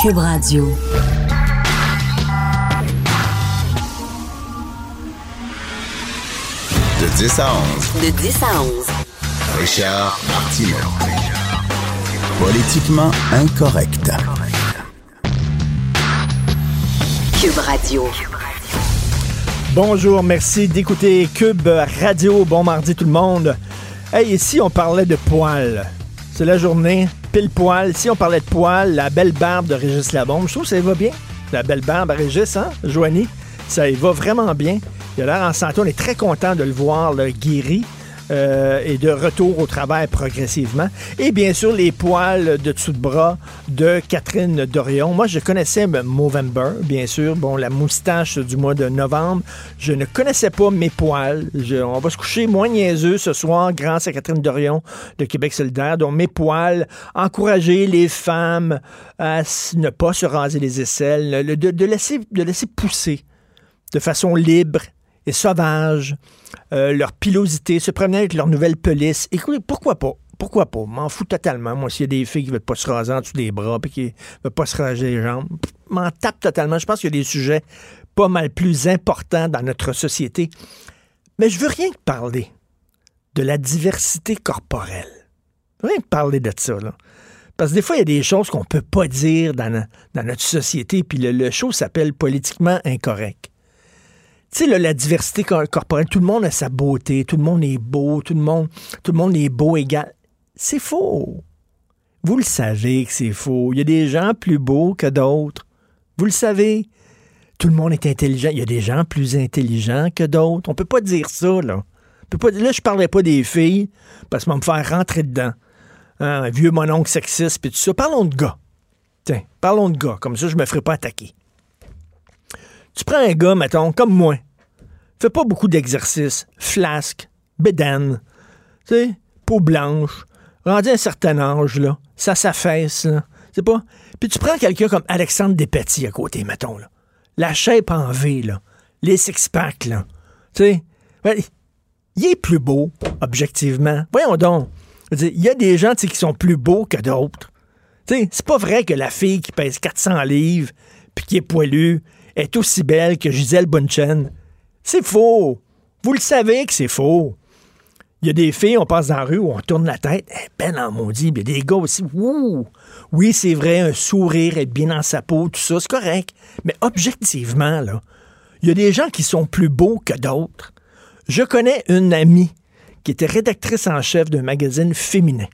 Cube Radio. De 10 à 11. De 10 à 11. Richard Martineau. Politiquement incorrect. Cube Radio. Bonjour, merci d'écouter Cube Radio. Bon mardi tout le monde. Hey, ici on parlait de poils. C'est la journée, pile poil. Si on parlait de poils, la belle barbe de Régis Labombe, je trouve que ça y va bien. La belle barbe à Régis, hein, Joanie? Ça y va vraiment bien. Il a l'air en santé. On est très content de le voir guéri. Euh, et de retour au travail progressivement. Et bien sûr, les poils de dessous de bras de Catherine Dorion. Moi, je connaissais Movember, bien sûr. Bon, la moustache du mois de novembre. Je ne connaissais pas mes poils. On va se coucher moins niaiseux ce soir grâce à Catherine Dorion de Québec solidaire. Donc, mes poils, encourager les femmes à ne pas se raser les aisselles, le- de, de laisser, de laisser pousser de façon libre et sauvage euh, leur pilosité, se promener avec leur nouvelle pelisse. Écoutez, pourquoi pas? Pourquoi pas? M'en fous totalement. Moi, s'il y a des filles qui ne veulent pas se raser en dessous des bras et qui ne veulent pas se raser les jambes, m'en tape totalement. Je pense qu'il y a des sujets pas mal plus importants dans notre société. Mais je veux rien que parler de la diversité corporelle. Je veux rien que parler de ça. Parce que des fois, il y a des choses qu'on peut pas dire dans, dans notre société, puis le, le show s'appelle politiquement incorrect. Tu sais, la diversité cor- corporelle, tout le monde a sa beauté, tout le monde est beau, tout le monde, est beau égal. C'est faux. Vous le savez que c'est faux. Il y a des gens plus beaux que d'autres. Vous le savez. Tout le monde est intelligent. Il y a des gens plus intelligents que d'autres. On peut pas dire ça, là. On peut pas, là, je parlais pas des filles, parce qu'on va me faire rentrer dedans. Hein, un vieux mononcle sexiste, puis tout ça. Parlons de gars. Tiens, parlons de gars. Comme ça, je me ferai pas attaquer. Tu prends un gars, mettons, comme moi. Fait pas beaucoup d'exercices. Flasque, bédane, tu peau blanche, rendu un certain âge, là. Ça s'affaisse, là. C'est pas? Puis tu prends quelqu'un comme Alexandre Despetit à côté, mettons, là. La shape en V, là. Les six-packs, là. Tu sais? Ouais, il est plus beau, objectivement. Voyons donc. Il y a des gens qui sont plus beaux que d'autres. C'est pas vrai que la fille qui pèse 400 livres puis qui est poilue est aussi belle que Gisèle Bunchen. C'est faux. Vous le savez que c'est faux. Il y a des filles, on passe dans la rue on tourne la tête, elle est belle en maudit. Il y a des gars aussi, ouh! Oui, c'est vrai, un sourire, être bien dans sa peau, tout ça, c'est correct. Mais objectivement, il y a des gens qui sont plus beaux que d'autres. Je connais une amie qui était rédactrice en chef d'un magazine féminin.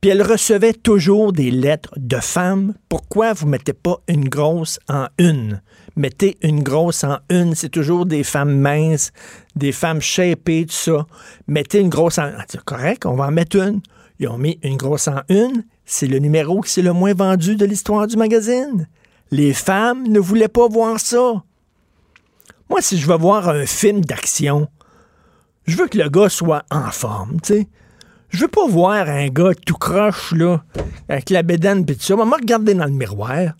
Puis elle recevait toujours des lettres de femmes. Pourquoi vous mettez pas une grosse en une? Mettez une grosse en une. C'est toujours des femmes minces, des femmes shapées, tout ça. Mettez une grosse en... Ah, C'est correct, on va en mettre une. Ils ont mis une grosse en une. C'est le numéro qui c'est le moins vendu de l'histoire du magazine. Les femmes ne voulaient pas voir ça. Moi, si je veux voir un film d'action, je veux que le gars soit en forme, tu sais. Je veux pas voir un gars tout croche, là, avec la bédaine pis tout ça. Maman, regarder dans le miroir.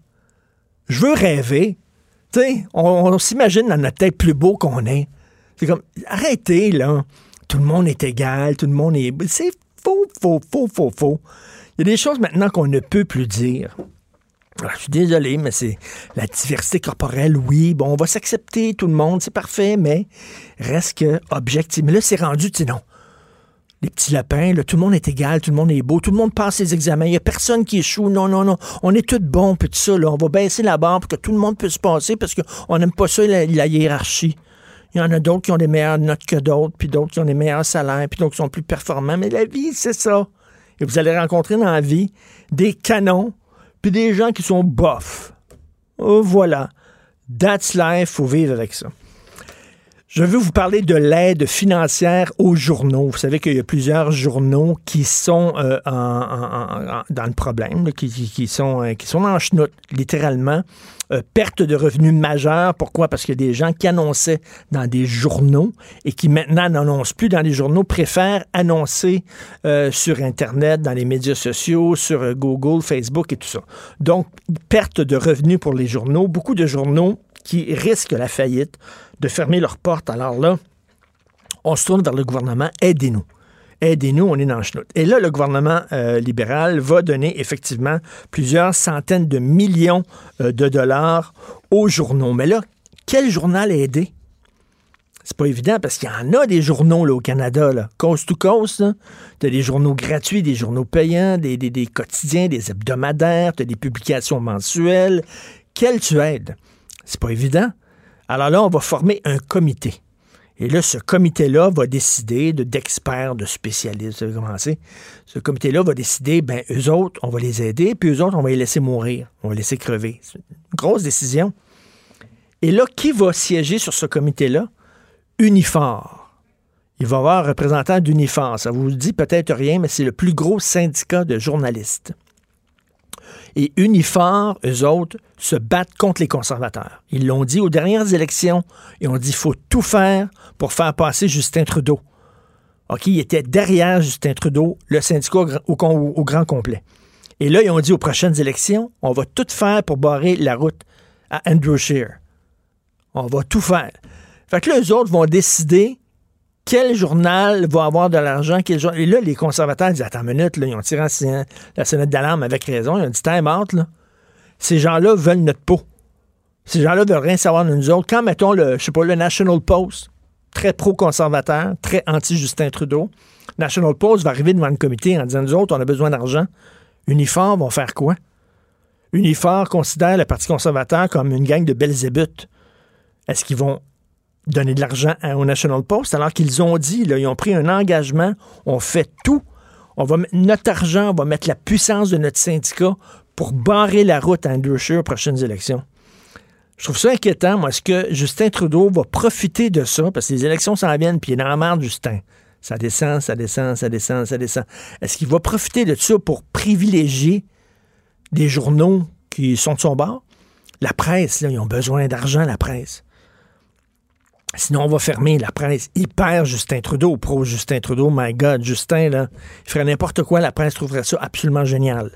Je veux rêver. Tu sais, on, s'imagine dans notre tête plus beau qu'on est. C'est comme, arrêtez, là. Tout le monde est égal, tout le monde est... C'est faux, faux, faux, faux, faux. Il y a des choses maintenant qu'on ne peut plus dire. Alors, je suis désolé, mais c'est la diversité corporelle, oui. Bon, on va s'accepter, tout le monde, c'est parfait, mais reste que objectif. Mais là, c'est rendu, tu sais, non. Les petits lapins, là, tout le monde est égal, tout le monde est beau, tout le monde passe ses examens, il n'y a personne qui échoue. Non, non, non. On est tous bons, puis tout ça. On va baisser la barre pour que tout le monde puisse passer parce qu'on n'aime pas ça, la, la hiérarchie. Il y en a d'autres qui ont des meilleures notes que d'autres, puis d'autres qui ont des meilleurs salaires, puis d'autres qui sont plus performants. Mais la vie, c'est ça. Et vous allez rencontrer dans la vie des canons, puis des gens qui sont bofs. Oh, voilà. That's life, faut vivre avec ça. Je veux vous parler de l'aide financière aux journaux. Vous savez qu'il y a plusieurs journaux qui sont euh, dans le problème, qui, sont, euh, qui sont en chenoute, littéralement. Euh, perte de revenus majeure. Pourquoi? Parce qu'il y a des gens qui annonçaient dans des journaux et qui maintenant n'annoncent plus dans les journaux, préfèrent annoncer sur Internet, dans les médias sociaux, sur Google, Facebook et tout ça. Donc, perte de revenus pour les journaux. Beaucoup de journaux qui risquent la faillite de fermer leurs portes. Alors là, on se tourne vers le gouvernement. Aidez-nous. Aidez-nous, on est dans le chenoute. Et là, le gouvernement euh, libéral va donner effectivement plusieurs centaines de millions euh, de dollars aux journaux. Mais là, quel journal aider? C'est pas évident parce qu'il y en a des journaux là, au Canada, coast to coast. Tu as des journaux gratuits, des journaux payants, des, des quotidiens, des hebdomadaires, tu as des publications mensuelles. Quel tu aides? C'est pas évident. Alors là, on va former un comité. Et là, ce comité-là va décider d'experts, de, spécialistes, vous commencer. Ce comité-là va décider, ben, eux autres, on va les aider, puis eux autres, on va les laisser mourir, on va les laisser crever. C'est une grosse décision. Et là, qui va siéger sur ce comité-là? Unifor. Il va y avoir un représentant d'Unifor. Ça vous dit peut-être rien, mais c'est le plus gros syndicat de journalistes. Et Unifor, eux autres, se battent contre les conservateurs. Ils l'ont dit aux dernières élections et ont dit qu'il faut tout faire pour faire passer Justin Trudeau. OK, ils étaient derrière Justin Trudeau, le syndicat au, au, grand complet. Et là, ils ont dit aux prochaines élections, on va tout faire pour barrer la route à Andrew Scheer. On va tout faire. Fait que là, eux autres vont décider quel journal va avoir de l'argent? Et là, les conservateurs disent Attends une minute, là, ils ont tiré la sonnette d'alarme avec raison. Ils ont dit Time out, là. Ces gens-là veulent notre peau. Ces gens-là veulent rien savoir de nous autres. Quand, mettons, le, je sais pas, le National Post, très pro-conservateur, très anti-Justin Trudeau, National Post va arriver devant le comité en disant Nous autres, on a besoin d'argent. Unifor vont faire quoi? Unifor considère le Parti conservateur comme une gang de Belzébuth. Est-ce qu'ils vont donner de l'argent au National Post, alors qu'ils ont dit, ils ont pris un engagement, on fait tout, on va mettre notre argent, on va mettre la puissance de notre syndicat pour barrer la route à Andrew Scheer aux prochaines élections. Je trouve ça inquiétant, moi. Est-ce que Justin Trudeau va profiter de ça? Parce que les élections s'en viennent, puis il est dans la merde, Justin. Ça descend, ça descend, ça descend, ça descend. Est-ce qu'il va profiter de ça pour privilégier des journaux qui sont de son bord? La presse, là, ils ont besoin d'argent, la presse. Sinon, on va fermer la presse. Hyper Justin Trudeau, pro Justin Trudeau, my God, Justin, là, il ferait n'importe quoi, la presse trouverait ça absolument génial.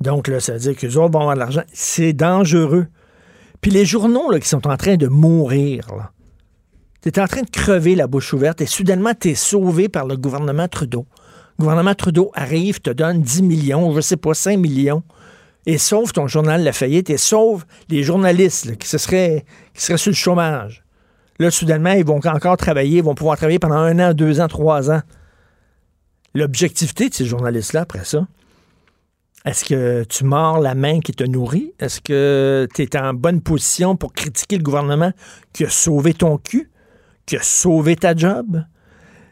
Donc, là, ça veut dire qu'eux de l'argent. C'est dangereux. Puis les journaux, qui sont en train de mourir, là. es en train de crever la bouche ouverte et soudainement, tu es sauvé par le gouvernement Trudeau. Le gouvernement Trudeau arrive, te donne 10 millions, je sais pas, 5 millions, et sauve ton journal La Faillite et sauve les journalistes qui, se seraient, qui seraient sur le chômage. Là, soudainement, ils vont encore travailler, ils vont pouvoir travailler pendant un an, deux ans, trois ans. L'objectivité de ces journalistes-là, après ça, est-ce que tu mords la main qui te nourrit? Est-ce que tu es en bonne position pour critiquer le gouvernement qui a sauvé ton cul, qui a sauvé ta job?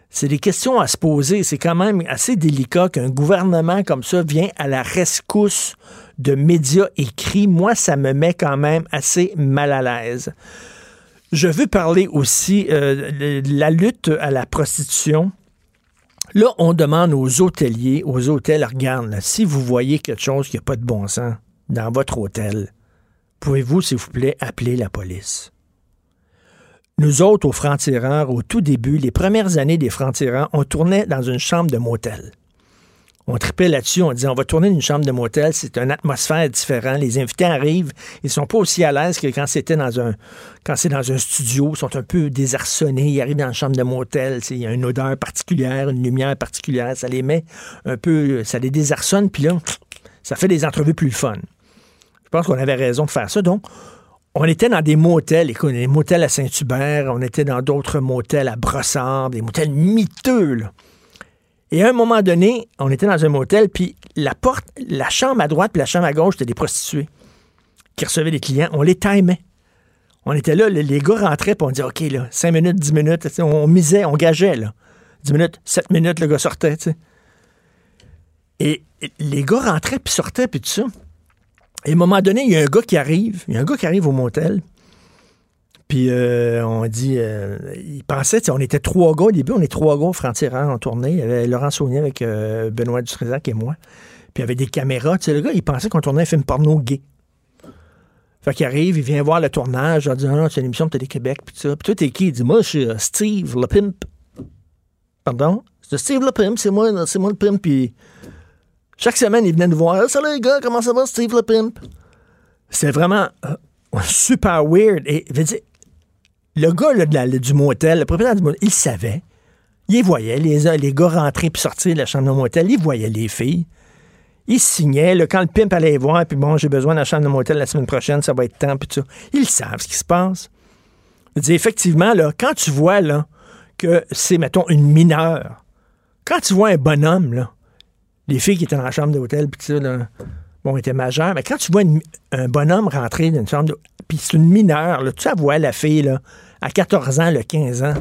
C'est des questions à se poser. C'est quand même assez délicat qu'un gouvernement comme ça vienne à la rescousse de médias écrits. Moi, ça me met quand même assez mal à l'aise. Je veux parler aussi euh, de la lutte à la prostitution. Là, on demande aux hôteliers, aux hôtels, regarde, si vous voyez quelque chose qui n'a pas de bon sens dans votre hôtel, pouvez-vous, s'il vous plaît, appeler la police? Nous autres, aux francs-tireurs, au tout début, les premières années des francs-tireurs, on tournait dans une chambre de motel on tripait là-dessus, on disait on va tourner une chambre de motel, c'est une atmosphère différente. Les invités arrivent, ils sont pas aussi à l'aise que quand c'était dans un quand c'est dans un studio, ils sont un peu désarçonnés, ils arrivent dans une chambre de motel, il y a une odeur particulière, une lumière particulière, ça les met un peu, ça les désarçonne, puis là, ça fait des entrevues plus fun. Je pense qu'on avait raison de faire ça. Donc, on était dans des motels, écoute, des motels à Saint-Hubert, on était dans d'autres motels à Brossard, des motels miteux. Et à un moment donné, on était dans un motel, puis la porte, la chambre à droite puis la chambre à gauche, c'était des prostituées qui recevaient des clients. On les timait. On était là, les gars rentraient, puis on disait, OK, là, 5 minutes, 10 minutes, on, misait, on gageait, là. 10 minutes, 7 minutes, le gars sortait, tu sais. Et les gars rentraient, puis sortaient, puis tout ça. Et à un moment donné, il y a un gars qui arrive, il y a un gars qui arrive au motel, Puis euh, on dit, euh, il pensait, on était trois gars au début, on est trois gars francs-tireurs en tournée. Il y avait Laurent Saunier avec euh, Benoît Dutrézac et moi. Puis il y avait des caméras. Tu sais, le gars, il pensait qu'on tournait un film porno gay. Fait qu'il arrive, il vient voir le tournage, dit, ah non, c'est une émission de Télé-Québec, puis ça. Puis toi, t'es qui? Il dit, moi, je suis euh, Steve le pimp. Pardon? C'est Steve le pimp, c'est moi, c'est moi le pimp. Puis chaque semaine, il venait nous voir. Ah, Salut les gars, comment ça va, Steve le pimp? C'était vraiment super weird. Et le gars là, de la- du motel, le propriétaire du motel, il savait. Il voyait les, les gars rentrer puis sortir de la chambre de motel. Il voyait les filles. Il signait. quand le pimp allait les voir, puis bon, j'ai besoin de la chambre de motel la semaine prochaine, ça va être temps, puis tout ça. Ils savent ce qui se passe. Je dis, effectivement, là, quand tu vois là, que c'est, mettons, une mineure, quand tu vois un bonhomme, là, les filles qui étaient dans la chambre d'hôtel, puis ça, bon, étaient majeures, mais quand tu vois un bonhomme rentrer dans une chambre puis c'est une mineure, là, tu voit la fille, là, à 14 ans, le 15 ans.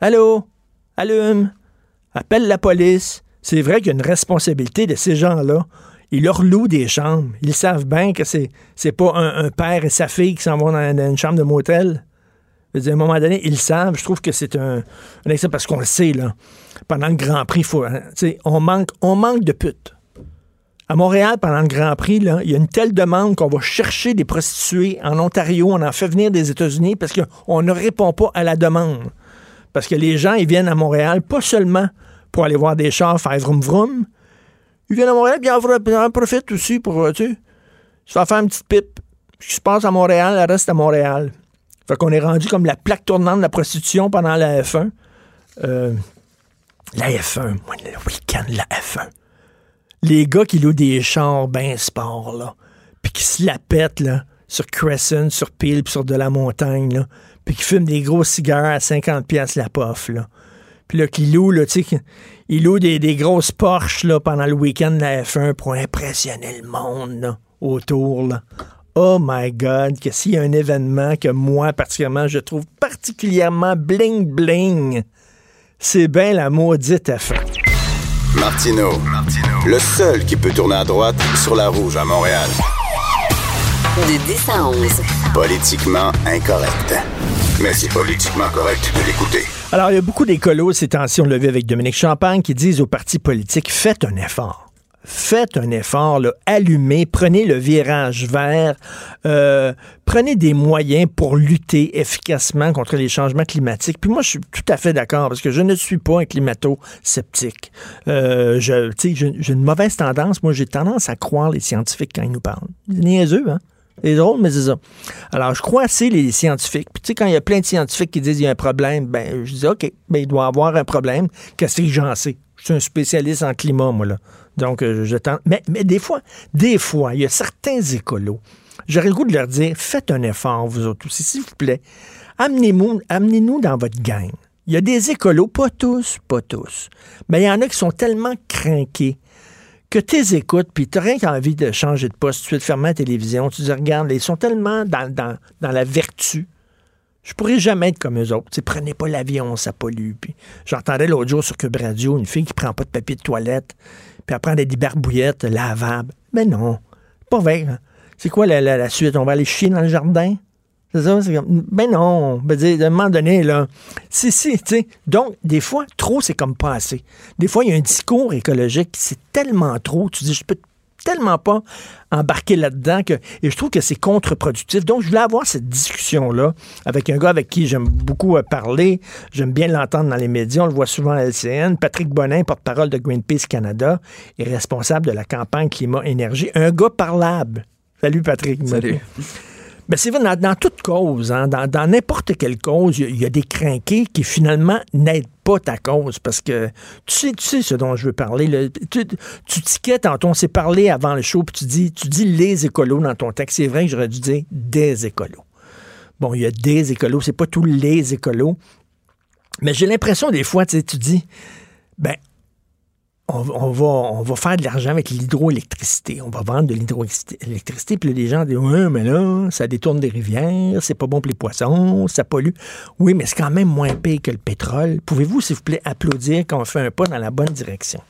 Allô? Allume? Appelle la police. C'est vrai qu'il y a une responsabilité de ces gens-là. Ils leur louent des chambres. Ils savent bien que c'est, c'est pas un, père et sa fille qui s'en vont dans, une chambre de motel. À un moment donné, ils savent. Je trouve que c'est un, exemple parce qu'on le sait, là. Pendant le Grand Prix, faut, hein, on, manque, on manque de putes. À Montréal, pendant le Grand Prix, là, il y a une telle demande qu'on va chercher des prostituées en Ontario. On en fait venir des États-Unis parce qu'on ne répond pas à la demande. Parce que les gens, ils viennent à Montréal, pas seulement pour aller voir des chars faire vroom vroom. Ils viennent à Montréal, puis ils en, profitent aussi pour, euh, tu se faire une petite pipe. Ce qui se passe à Montréal, elle reste à Montréal. Fait qu'on est rendu comme la plaque tournante de la prostitution pendant la F1. Euh, la F1, moi, le week-end, la F1. Les gars qui louent des chars ben sport, là, puis qui se la pètent, là, sur Crescent, sur Peel, sur de la montagne, là, puis qui fument des gros cigares à 50 pièces la pof, là. Puis là, qui louent, là, tu sais, ils louent des, grosses Porsche, là, pendant le week-end de la F1 pour impressionner le monde, là, autour, là. Oh my God, que s'il y a un événement que moi, particulièrement, je trouve particulièrement bling-bling, c'est bien la maudite F1. Martino, le seul qui peut tourner à droite sur la rouge à Montréal. De 10 à 11. Politiquement incorrect. Mais c'est politiquement correct de l'écouter. Alors, il y a beaucoup d'écolos ces temps-ci, on l'a vu avec Dominique Champagne, qui disent aux partis politiques, faites un effort. Faites un effort, allumez, prenez le virage vert, euh, prenez des moyens pour lutter efficacement contre les changements climatiques. Puis moi, je suis tout à fait d'accord parce que je ne suis pas un climato-sceptique. Euh, j'ai une mauvaise tendance. Moi, j'ai tendance à croire les scientifiques quand ils nous parlent. C'est niaiseux, hein? C'est drôle, mais c'est ça. Alors, je crois assez les scientifiques. Puis, tu sais, quand il y a plein de scientifiques qui disent qu'il y a un problème, ben, je dis, OK, ben, il doit y avoir un problème. Qu'est-ce que j'en sais? Je suis un spécialiste en climat, moi, là. Donc, euh, je tente. Mais, des fois, des fois, il y a certains écolos. J'aurais le goût de leur dire, faites un effort, vous autres aussi, s'il vous plaît. Amenez-nous amenez dans votre gang. Il y a des écolos, pas tous, pas tous. Mais il y en a qui sont tellement craqués que tu écoutes, puis tu rien qu'envie de changer de poste, tu te fermer la télévision, tu dis, regarde, ils sont tellement dans la vertu. Je pourrais jamais être comme eux autres. Tu sais, prenez pas l'avion, ça pollue. J'entendais l'autre jour sur Cube Radio une fille qui prend pas de papier de toilette, puis elle prend des barbouillettes lavables. Mais non, pas vrai. hein. C'est quoi la, la- la suite? On va aller chier dans le jardin? C'est ça? Non. Ben, à un moment donné, là. Si, si, tu. Donc, des fois, trop, c'est comme pas assez. Des fois, il y a un discours écologique, c'est tellement trop. Tu dis, je peux tellement pas embarquer là-dedans que et je trouve que c'est contre-productif. Donc je voulais avoir cette discussion là avec un gars avec qui j'aime beaucoup euh, parler, j'aime bien l'entendre dans les médias, on le voit souvent à LCN, Patrick Bonin, porte-parole de Greenpeace Canada et responsable de la campagne climat énergie, un gars parlable. Salut Patrick. Salut. Ben, c'est vrai, dans, toute cause, hein, dans n'importe quelle cause, il y a- des crinqués qui finalement n'aident pas ta cause parce que tu sais, ce dont je veux parler. là. Tu, tu tantôt, on s'est parlé avant le show, puis tu dis, tu dis les écolos dans ton texte. C'est vrai que j'aurais dû dire des écolos. Bon, il y a des écolos, c'est pas tous les écolos. Mais j'ai l'impression des fois, tu sais, tu dis, ben, on, va, faire de l'argent avec l'hydroélectricité. On va vendre de l'hydroélectricité. Puis les gens disent Ouais, mais là, ça détourne des rivières, c'est pas bon pour les poissons, ça pollue. Oui, mais c'est quand même moins pire que le pétrole. Pouvez-vous, s'il vous plaît, applaudir quand on fait un pas dans la bonne direction?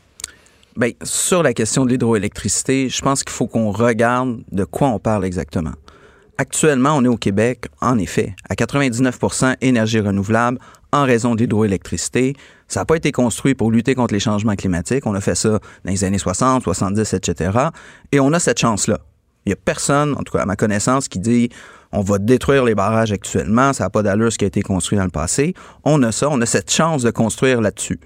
Bien, sur la question de l'hydroélectricité, je pense qu'il faut qu'on regarde de quoi on parle exactement. Actuellement, on est au Québec, en effet, à 99% énergie renouvelable en raison de l'hydroélectricité. Ça n'a pas été construit pour lutter contre les changements climatiques. On a fait ça dans les années 60, 70, etc. Et on a cette chance-là. Il n'y a personne, en tout cas à ma connaissance, qui dit on va détruire les barrages actuellement, ça n'a pas d'allure ce qui a été construit dans le passé. On a ça, on a cette chance de construire là-dessus.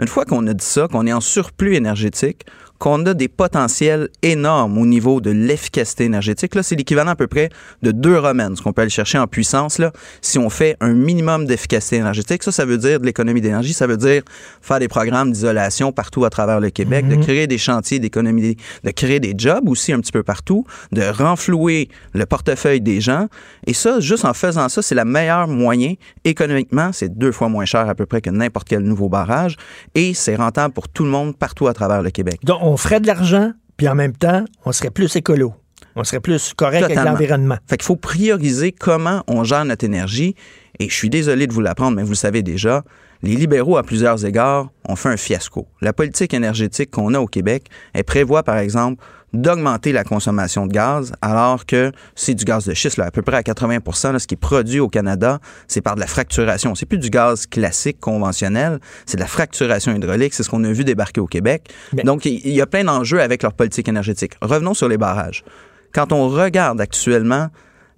Une fois qu'on a dit ça, qu'on est en surplus énergétique, qu'on a des potentiels énormes au niveau de l'efficacité énergétique. Là, c'est l'équivalent à peu près de deux romaines, ce qu'on peut aller chercher en puissance. Là, si on fait un minimum d'efficacité énergétique, ça, ça veut dire de l'économie d'énergie, ça veut dire faire des programmes d'isolation partout à travers le Québec, de créer des chantiers d'économie, de créer des jobs aussi un petit peu partout, de renflouer le portefeuille des gens. Et ça, juste en faisant ça, c'est le meilleur moyen économiquement. C'est deux fois moins cher à peu près que n'importe quel nouveau barrage et c'est rentable pour tout le monde partout à travers le Québec. Donc, on ferait de l'argent, puis en même temps, on serait plus écolo. On serait plus correct avec l'environnement. Fait qu'il faut prioriser comment on gère notre énergie. Et je suis désolé de vous l'apprendre, mais vous le savez déjà, les libéraux, à plusieurs égards, ont fait un fiasco. La politique énergétique qu'on a au Québec, elle prévoit, par exemple, d'augmenter la consommation de gaz, alors que c'est du gaz de schiste, là, à peu près à 80% ce qui est produit au Canada, c'est par de la fracturation. C'est plus du gaz classique, conventionnel, c'est de la fracturation hydraulique, c'est ce qu'on a vu débarquer au Québec. Donc, il y a plein d'enjeux avec leur politique énergétique. Revenons sur les barrages. Quand on regarde actuellement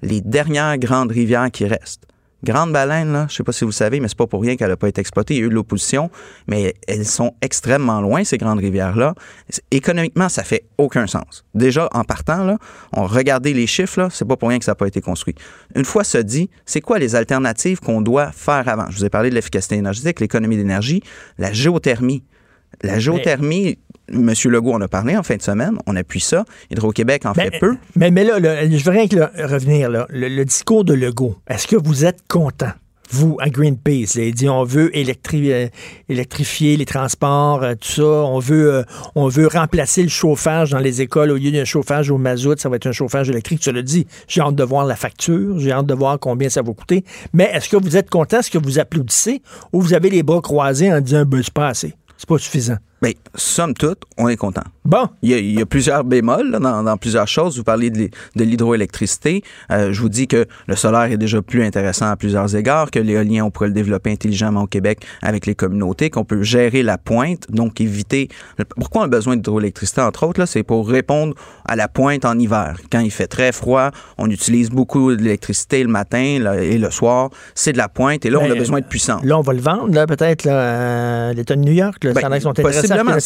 les dernières grandes rivières qui restent, Grande baleine, là, je sais pas si vous savez, mais c'est pas pour rien qu'elle n'a pas été exploitée. Il y a eu de l'opposition, mais elles sont extrêmement loin, ces grandes rivières-là. Économiquement, ça fait aucun sens. Déjà, en partant, là, on regardait les chiffres, là, c'est pas pour rien que ça n'a pas été construit. Une fois ça dit, c'est quoi les alternatives qu'on doit faire avant? Je vous ai parlé de l'efficacité énergétique, l'économie d'énergie, la géothermie. La géothermie, M. Legault en a parlé en fin de semaine. On appuie ça. Hydro-Québec en fait peu. Mais, mais là, je veux rien revenir. Là. Le, discours de Legault, est-ce que vous êtes content? Vous, à Greenpeace, il dit on veut euh, électrifier les transports, euh, tout ça. On veut, euh, on veut remplacer le chauffage dans les écoles. Au lieu d'un chauffage au mazout, ça va être un chauffage électrique. Tu l'as dit. J'ai hâte de voir la facture. J'ai hâte de voir combien ça va coûter. Mais est-ce que vous êtes content? Est-ce que vous applaudissez? Ou vous avez les bras croisés en disant, ben, c'est pas assez? C'est pas suffisant. Bien, somme toute, on est content. Bon. Il y a, plusieurs bémols dans, plusieurs choses. Vous parlez de, l'hydroélectricité. Euh, je vous dis que le solaire est déjà plus intéressant à plusieurs égards, que l'éolien, on pourrait le développer intelligemment au Québec avec les communautés, qu'on peut gérer la pointe, donc éviter... Pourquoi on a besoin d'hydroélectricité, entre autres? C'est pour répondre à la pointe en hiver. Quand il fait très froid, on utilise beaucoup d'électricité le matin et le soir. C'est de la pointe, et là, on a ben, besoin de puissance. Là, on va le vendre, peut-être, à l'État de New York. Là, ben, sont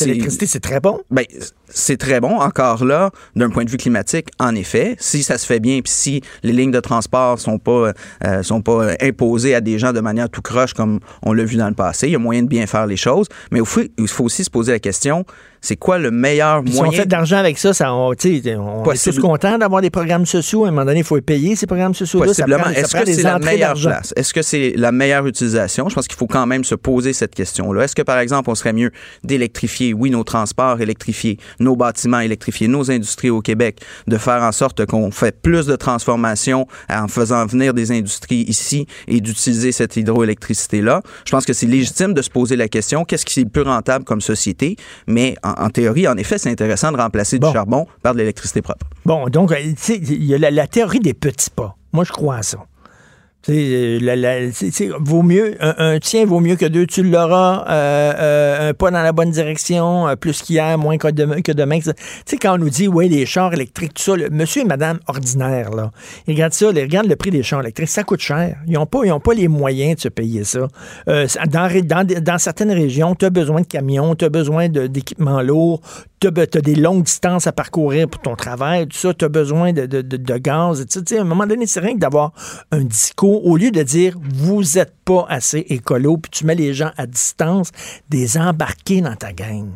l'électricité, c'est très bon. Ben, c'est très bon, encore là, d'un point de vue climatique, en effet. Si ça se fait bien, puis si les lignes de transport sont pas euh, sont pas imposées à des gens de manière tout croche comme on l'a vu dans le passé, il y a moyen de bien faire les choses. Mais il faut aussi se poser la question c'est quoi le meilleur moyen. Si on fait de l'argent avec ça, ça on, on est tous contents d'avoir des programmes sociaux. À un moment donné, il faut payer ces programmes sociaux-là. Est-ce que c'est la meilleure place? Est-ce que c'est la meilleure utilisation? Je pense qu'il faut quand même se poser cette question-là. Est-ce que, par exemple, on serait mieux d'électrifier, oui, nos transports électrifiés, nos bâtiments électrifiés, nos industries au Québec, de faire en sorte qu'on fait plus de transformation en faisant venir des industries ici et d'utiliser cette hydroélectricité-là? Je pense que c'est légitime de se poser la question, qu'est-ce qui est le plus rentable comme société? Mais en, théorie, en effet, c'est intéressant de remplacer du charbon par de l'électricité propre. Bon, donc, euh, il y a la, théorie des petits pas. Moi, je crois à ça. Euh, vaut mieux un, tien vaut mieux que deux, tu l'auras. Euh, euh, un pas dans la bonne direction, plus qu'hier, moins que demain. Que demain. Tu sais, quand on nous dit, oui, les chars électriques, tout ça, monsieur et madame ordinaire, là, ils regardent ça, ils regardent le prix des chars électriques, ça coûte cher. Ils n'ont pas, ont pas les moyens de se payer ça. dans, dans, dans, certaines régions, tu as besoin de camions, tu as besoin d'équipements lourds, tu as, des longues distances à parcourir pour ton travail, tout ça, tu as besoin de, de, de, gaz. Tu sais, à un moment donné, c'est rien que d'avoir un discours, au lieu de dire vous n'êtes pas assez écolo, puis tu mets les gens à distance, des embarqués dans ta gang.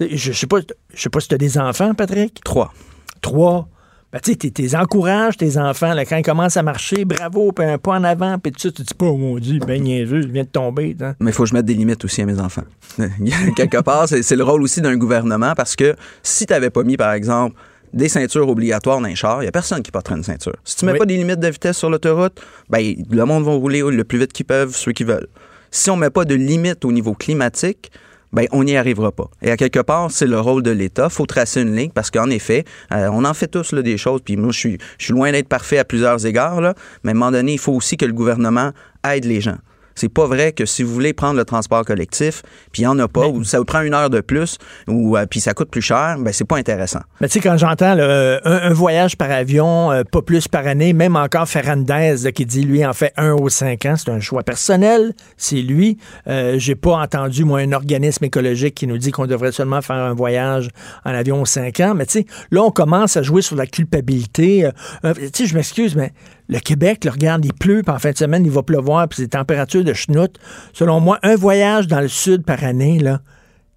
Je, ne sais pas, je sais pas si tu as des enfants, Patrick? Trois. Trois. Ben, tu sais, encourages tes enfants, là, quand ils commencent à marcher, bravo, puis un pas en avant, puis tout ça, tu dis pas, oh mon Dieu, ben niaiseux, je viens de tomber. Mais il faut que je mette des limites aussi à mes enfants. Quelque part, c'est le rôle aussi d'un gouvernement, parce que si tu n'avais pas mis, par exemple, des ceintures obligatoires dans les chars, il n'y a personne qui porterait une ceinture. Si tu mets pas des limites de vitesse sur l'autoroute, ben, le monde va rouler le plus vite qu'ils peuvent, ceux qui veulent. Si on met pas de limites au niveau climatique, ben on n'y arrivera pas. Et à quelque part, c'est le rôle de l'État. faut tracer une ligne parce qu'en effet, euh, on en fait tous là, des choses. Puis moi, je suis, loin d'être parfait à plusieurs égards, là, mais à un moment donné, il faut aussi que le gouvernement aide les gens. C'est pas vrai que si vous voulez prendre le transport collectif, puis il n'y en a pas, ou ça vous prend une heure de plus, ou euh, puis ça coûte plus cher, ben c'est pas intéressant. Mais tu sais, quand j'entends là, un, un voyage par avion, euh, pas plus par année, même encore Ferrandez là, qui dit lui en fait un aux cinq ans, c'est un choix personnel, c'est lui. Euh, J'ai pas entendu moi un organisme écologique qui nous dit qu'on devrait seulement faire un voyage en avion aux cinq ans. Mais tu sais, là on commence à jouer sur la culpabilité. Euh, euh, tu sais, je m'excuse, mais le Québec, le regarde, il pleut, puis en fin de semaine, il va pleuvoir, puis c'est températures de schnout. Selon moi, un voyage dans le sud par année, là,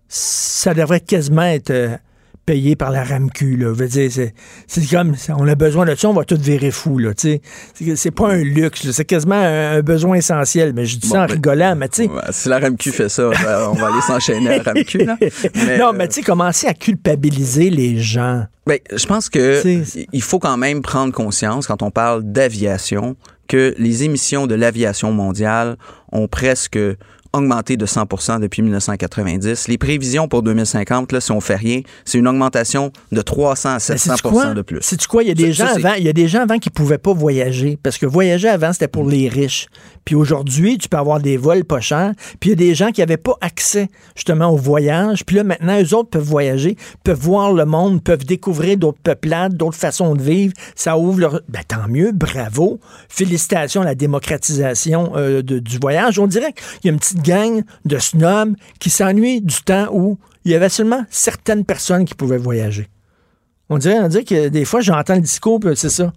ça devrait quasiment être euh, payé par la RAMQ. Là. Je veux dire, c'est, c'est comme, on a besoin de ça, on va tout virer fou. Là, c'est, pas un luxe, c'est quasiment un, un besoin essentiel. Mais je dis ça en ben, rigolant, mais tu sais. Ouais, si la RAMQ fait ça, ben, on va aller s'enchaîner à la RAMQ. Là. Mais, non, euh, mais tu sais, commencer à culpabiliser les gens. Ben, je pense que il faut quand même prendre conscience quand on parle d'aviation que les émissions de l'aviation mondiale ont presque augmenté de 100% depuis 1990. Les prévisions pour 2050, là, si on fait rien, c'est une augmentation de 300 à Mais 700 sais-tu quoi? de plus. Sais-tu quoi? Il y a des Ça- gens ça, c'est- avant, il y a des gens avant qui pouvaient pas voyager parce que voyager avant c'était pour les riches. Puis aujourd'hui, tu peux avoir des vols pas chers. Puis il y a des gens qui avaient pas accès justement au voyage. Puis là maintenant, eux autres peuvent voyager, peuvent voir le monde, peuvent découvrir d'autres peuplades, d'autres façons de vivre. Ça ouvre leur. Ben tant mieux, bravo. Félicitations à la démocratisation euh, du voyage. On dirait qu'il y a une petite gang de snobs qui s'ennuient du temps où il y avait seulement certaines personnes qui pouvaient voyager. On dirait, on dirait que des fois, j'entends le discours, c'est ça.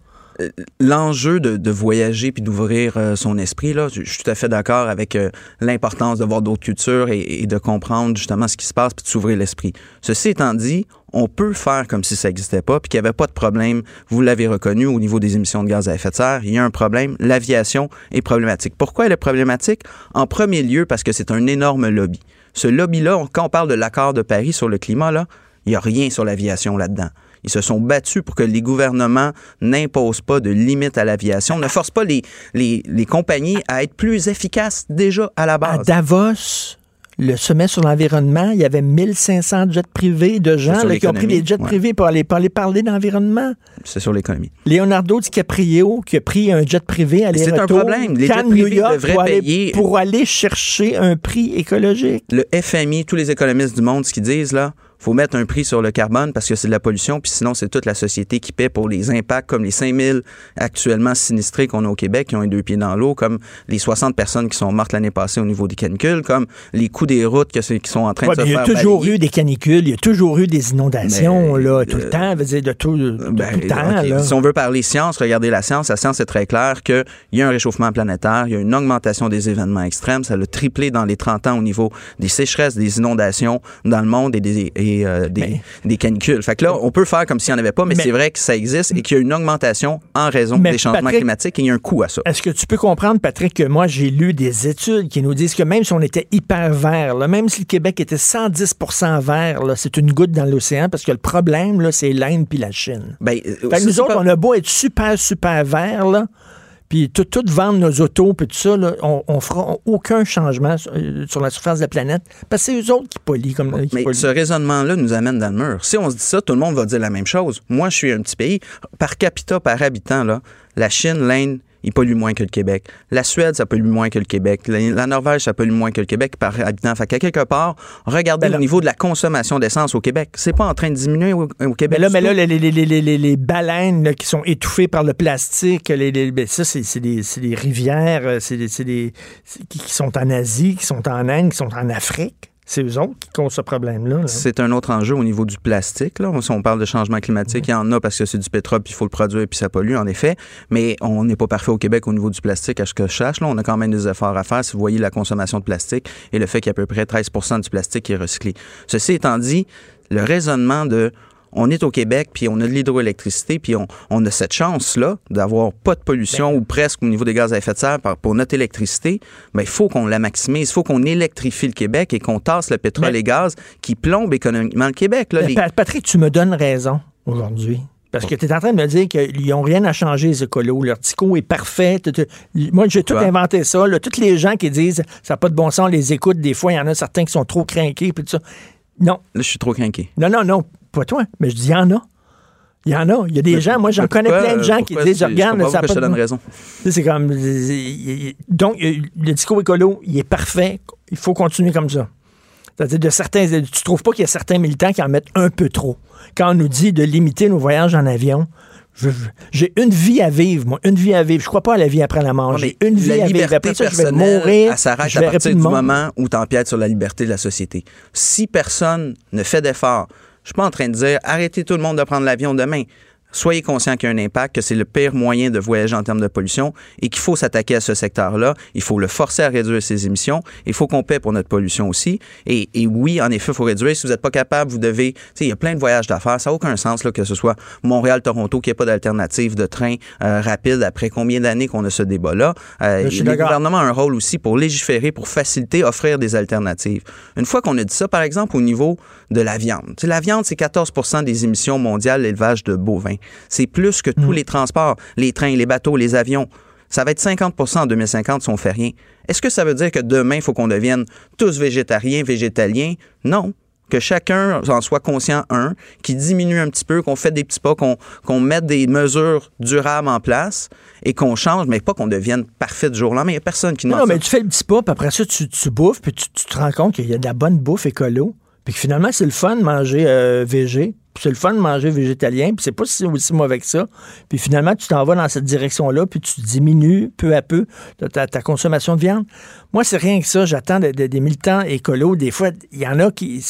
L'enjeu de, de voyager puis d'ouvrir euh, son esprit, là, je, suis tout à fait d'accord avec euh, l'importance de voir d'autres cultures et, et de comprendre justement ce qui se passe puis de s'ouvrir l'esprit. Ceci étant dit, on peut faire comme si ça n'existait pas puis qu'il n'y avait pas de problème. Vous l'avez reconnu au niveau des émissions de gaz à effet de serre, il y a un problème. L'aviation est problématique. Pourquoi elle est problématique? En premier lieu, parce que c'est un énorme lobby. Ce lobby-là, quand on parle de l'accord de Paris sur le climat, là, il n'y a rien sur l'aviation là-dedans. Ils se sont battus pour que les gouvernements n'imposent pas de limites à l'aviation, ne forcent pas les, les, les compagnies à être plus efficaces déjà à la À base. Davos, le sommet sur l'environnement, il y avait 1500 jets privés de gens là, qui ont pris des jets ouais. privés pour aller, pour aller parler d'environnement. C'est sur l'économie. Leonardo DiCaprio qui a pris un jet privé à c'est un problème. Les jets privés New York, devraient pour aller, payer- pour aller chercher un prix écologique. Le FMI, tous les économistes du monde, ce qu'ils disent là, faut mettre un prix sur le carbone parce que c'est de la pollution, puis sinon c'est toute la société qui paie pour les impacts comme les 5000 actuellement sinistrés qu'on a au Québec qui ont les deux pieds dans l'eau, comme les 60 personnes qui sont mortes l'année passée au niveau des canicules, comme les coûts des routes que qui sont en train Ouais, de se il y a faire toujours balayer. eu des canicules, il y a toujours eu des inondations Mais, là, tout euh, le temps, veut dire de tout, de Ben, tout le temps. là. Si on veut parler science, regardez la science. La science est très claire qu'il y a un réchauffement planétaire, il y a une augmentation des événements extrêmes. Ça a triplé dans les 30 ans au niveau des sécheresses, des inondations dans le monde et des, et, euh, des, Mais- des canicules. Fait que là, on peut faire comme s'il n'y en avait pas, mais, Mais- c'est vrai que ça existe et qu'il y a une augmentation en raison des changements Patrick- climatiques et il y a un coût à ça. Est-ce que tu peux comprendre, Patrick, que moi, j'ai lu des études qui nous disent que même si on était hyper vert, là, même si le Québec était 110% vert, c'est une goutte dans l'océan parce que le problème, c'est l'Inde puis la Chine. Ben, euh, Fait que nous autres, pas- on a beau être super, super vert, là, puis tout, tout vendre nos autos, puis tout ça, là, on, on fera aucun changement sur, euh, sur la surface de la planète parce que c'est eux autres qui polluent. Comme, qui Mais polluent. ce raisonnement-là nous amène dans le mur. Si on se dit ça, tout le monde va dire la même chose. Moi, je suis un petit pays. Par capita, par habitant, là, la Chine, l'Inde, ils polluent moins que le Québec. La Suède, ça pollue moins que le Québec. La, la Norvège, ça pollue moins que le Québec par habitant. Fait qu'à quelque part, regardez Ben là- le niveau de la consommation d'essence au Québec. C'est pas en train de diminuer au, Québec. là, mais là les, les, les, les, les- les baleines là, qui sont étouffées par le plastique, les, les- ben, ça, c'est c'est des, c'est des rivières, euh, c'est des, qui sont en Asie, qui sont en Inde, qui sont en Afrique. C'est eux autres qui causent ce problème-là. là. C'est un autre enjeu au niveau du plastique. Là. Si on parle de changement climatique, il y en a parce que c'est du pétrole, puis il faut le produire, puis ça pollue, en effet. Mais on n'est pas parfait au Québec au niveau du plastique, à ce que je cherche. Là. On a quand même des efforts à faire. Si vous voyez la consommation de plastique et le fait qu'il y a à peu près 13% du plastique qui est recyclé. Ceci étant dit, le raisonnement de on est au Québec, puis on a de l'hydroélectricité, puis on, on a cette chance-là d'avoir pas de pollution ou presque au niveau des gaz à effet de serre pour notre électricité, mais il faut qu'on la maximise, il faut qu'on électrifie le Québec et qu'on tasse le pétrole Mais- et gaz qui plombe économiquement le Québec. Là, Mais Les- Pa- Patrick, tu me donnes raison aujourd'hui. Parce que tu es en train de me dire qu'ils n'ont rien à changer, les écolos. Leur tico est parfait. Moi, j'ai tout inventé ça. là. Tous les gens qui disent ça n'a pas de bon sens, on les écoute. Des fois, il y en a certains qui sont trop craqués. Puis tout ça. Non, Là, je suis trop craqué. non, non, non, pas toi. Mais je dis, il y en a. Il y en a. Il y a des gens, moi, j'en connais plein de gens qui pourquoi disent, regarde, ça pas je donne raison. C'est comme. euh, Donc, euh, le discours écolo, il est parfait. Il faut continuer comme ça. C'est-à-dire, de certains. Tu trouves pas qu'il y a certains militants qui en mettent un peu trop? Quand on nous dit de limiter nos voyages en avion, j'ai une vie à vivre, moi. Une vie à vivre. Je crois pas à la vie après la mort. J'ai une vie à vivre. Après ça, je vais mourir. Elle s'arrête à partir du moment où tu empiètes sur la liberté de la société. Si personne ne fait d'effort, je suis pas en train de dire arrêtez tout le monde de prendre l'avion demain. Soyez conscient qu'il y a un impact, que c'est le pire moyen de voyager en termes de pollution et qu'il faut s'attaquer à ce secteur-là. Il faut le forcer à réduire ses émissions. Il faut qu'on paie pour notre pollution aussi. Et, et oui, en effet, il faut réduire. Si vous n'êtes pas capable, vous devez. Tu sais, il y a plein de voyages d'affaires. Ça n'a aucun sens là, que ce soit Montréal-Toronto, qu'il n'y ait pas d'alternative de train euh, rapide après combien d'années qu'on a ce débat-là. Euh, le gouvernement a un rôle aussi pour légiférer, pour faciliter, offrir des alternatives. Une fois qu'on a dit ça, par exemple, au niveau de la viande. Tu sais, la viande, c'est 14% des émissions mondiales d'élevage de bovins. C'est plus que tous les transports, les trains, les bateaux, les avions. Ça va être 50% en 2050 si on fait rien. Est-ce que ça veut dire que demain, il faut qu'on devienne tous végétariens, végétaliens? Non. Que chacun en soit conscient, un, qui diminue un petit peu, qu'on fait des petits pas, qu'on mette des mesures durables en place et qu'on change, mais pas qu'on devienne parfait du jour au lendemain. Il n'y a personne qui Non, demande non, ça. mais tu fais le petit pas, puis après ça, tu, tu bouffes, puis tu, tu te rends compte qu'il y a de la bonne bouffe écolo, puis que finalement, c'est le fun de manger euh, végé, c'est le fun de manger végétalien, puis c'est pas si, aussi mauvais que ça. Puis finalement, tu t'en vas dans cette direction-là, puis tu diminues peu à peu ta, consommation de viande. Moi, c'est rien que ça. J'attends de- de- des militants écolos. Des fois, il y en a qui,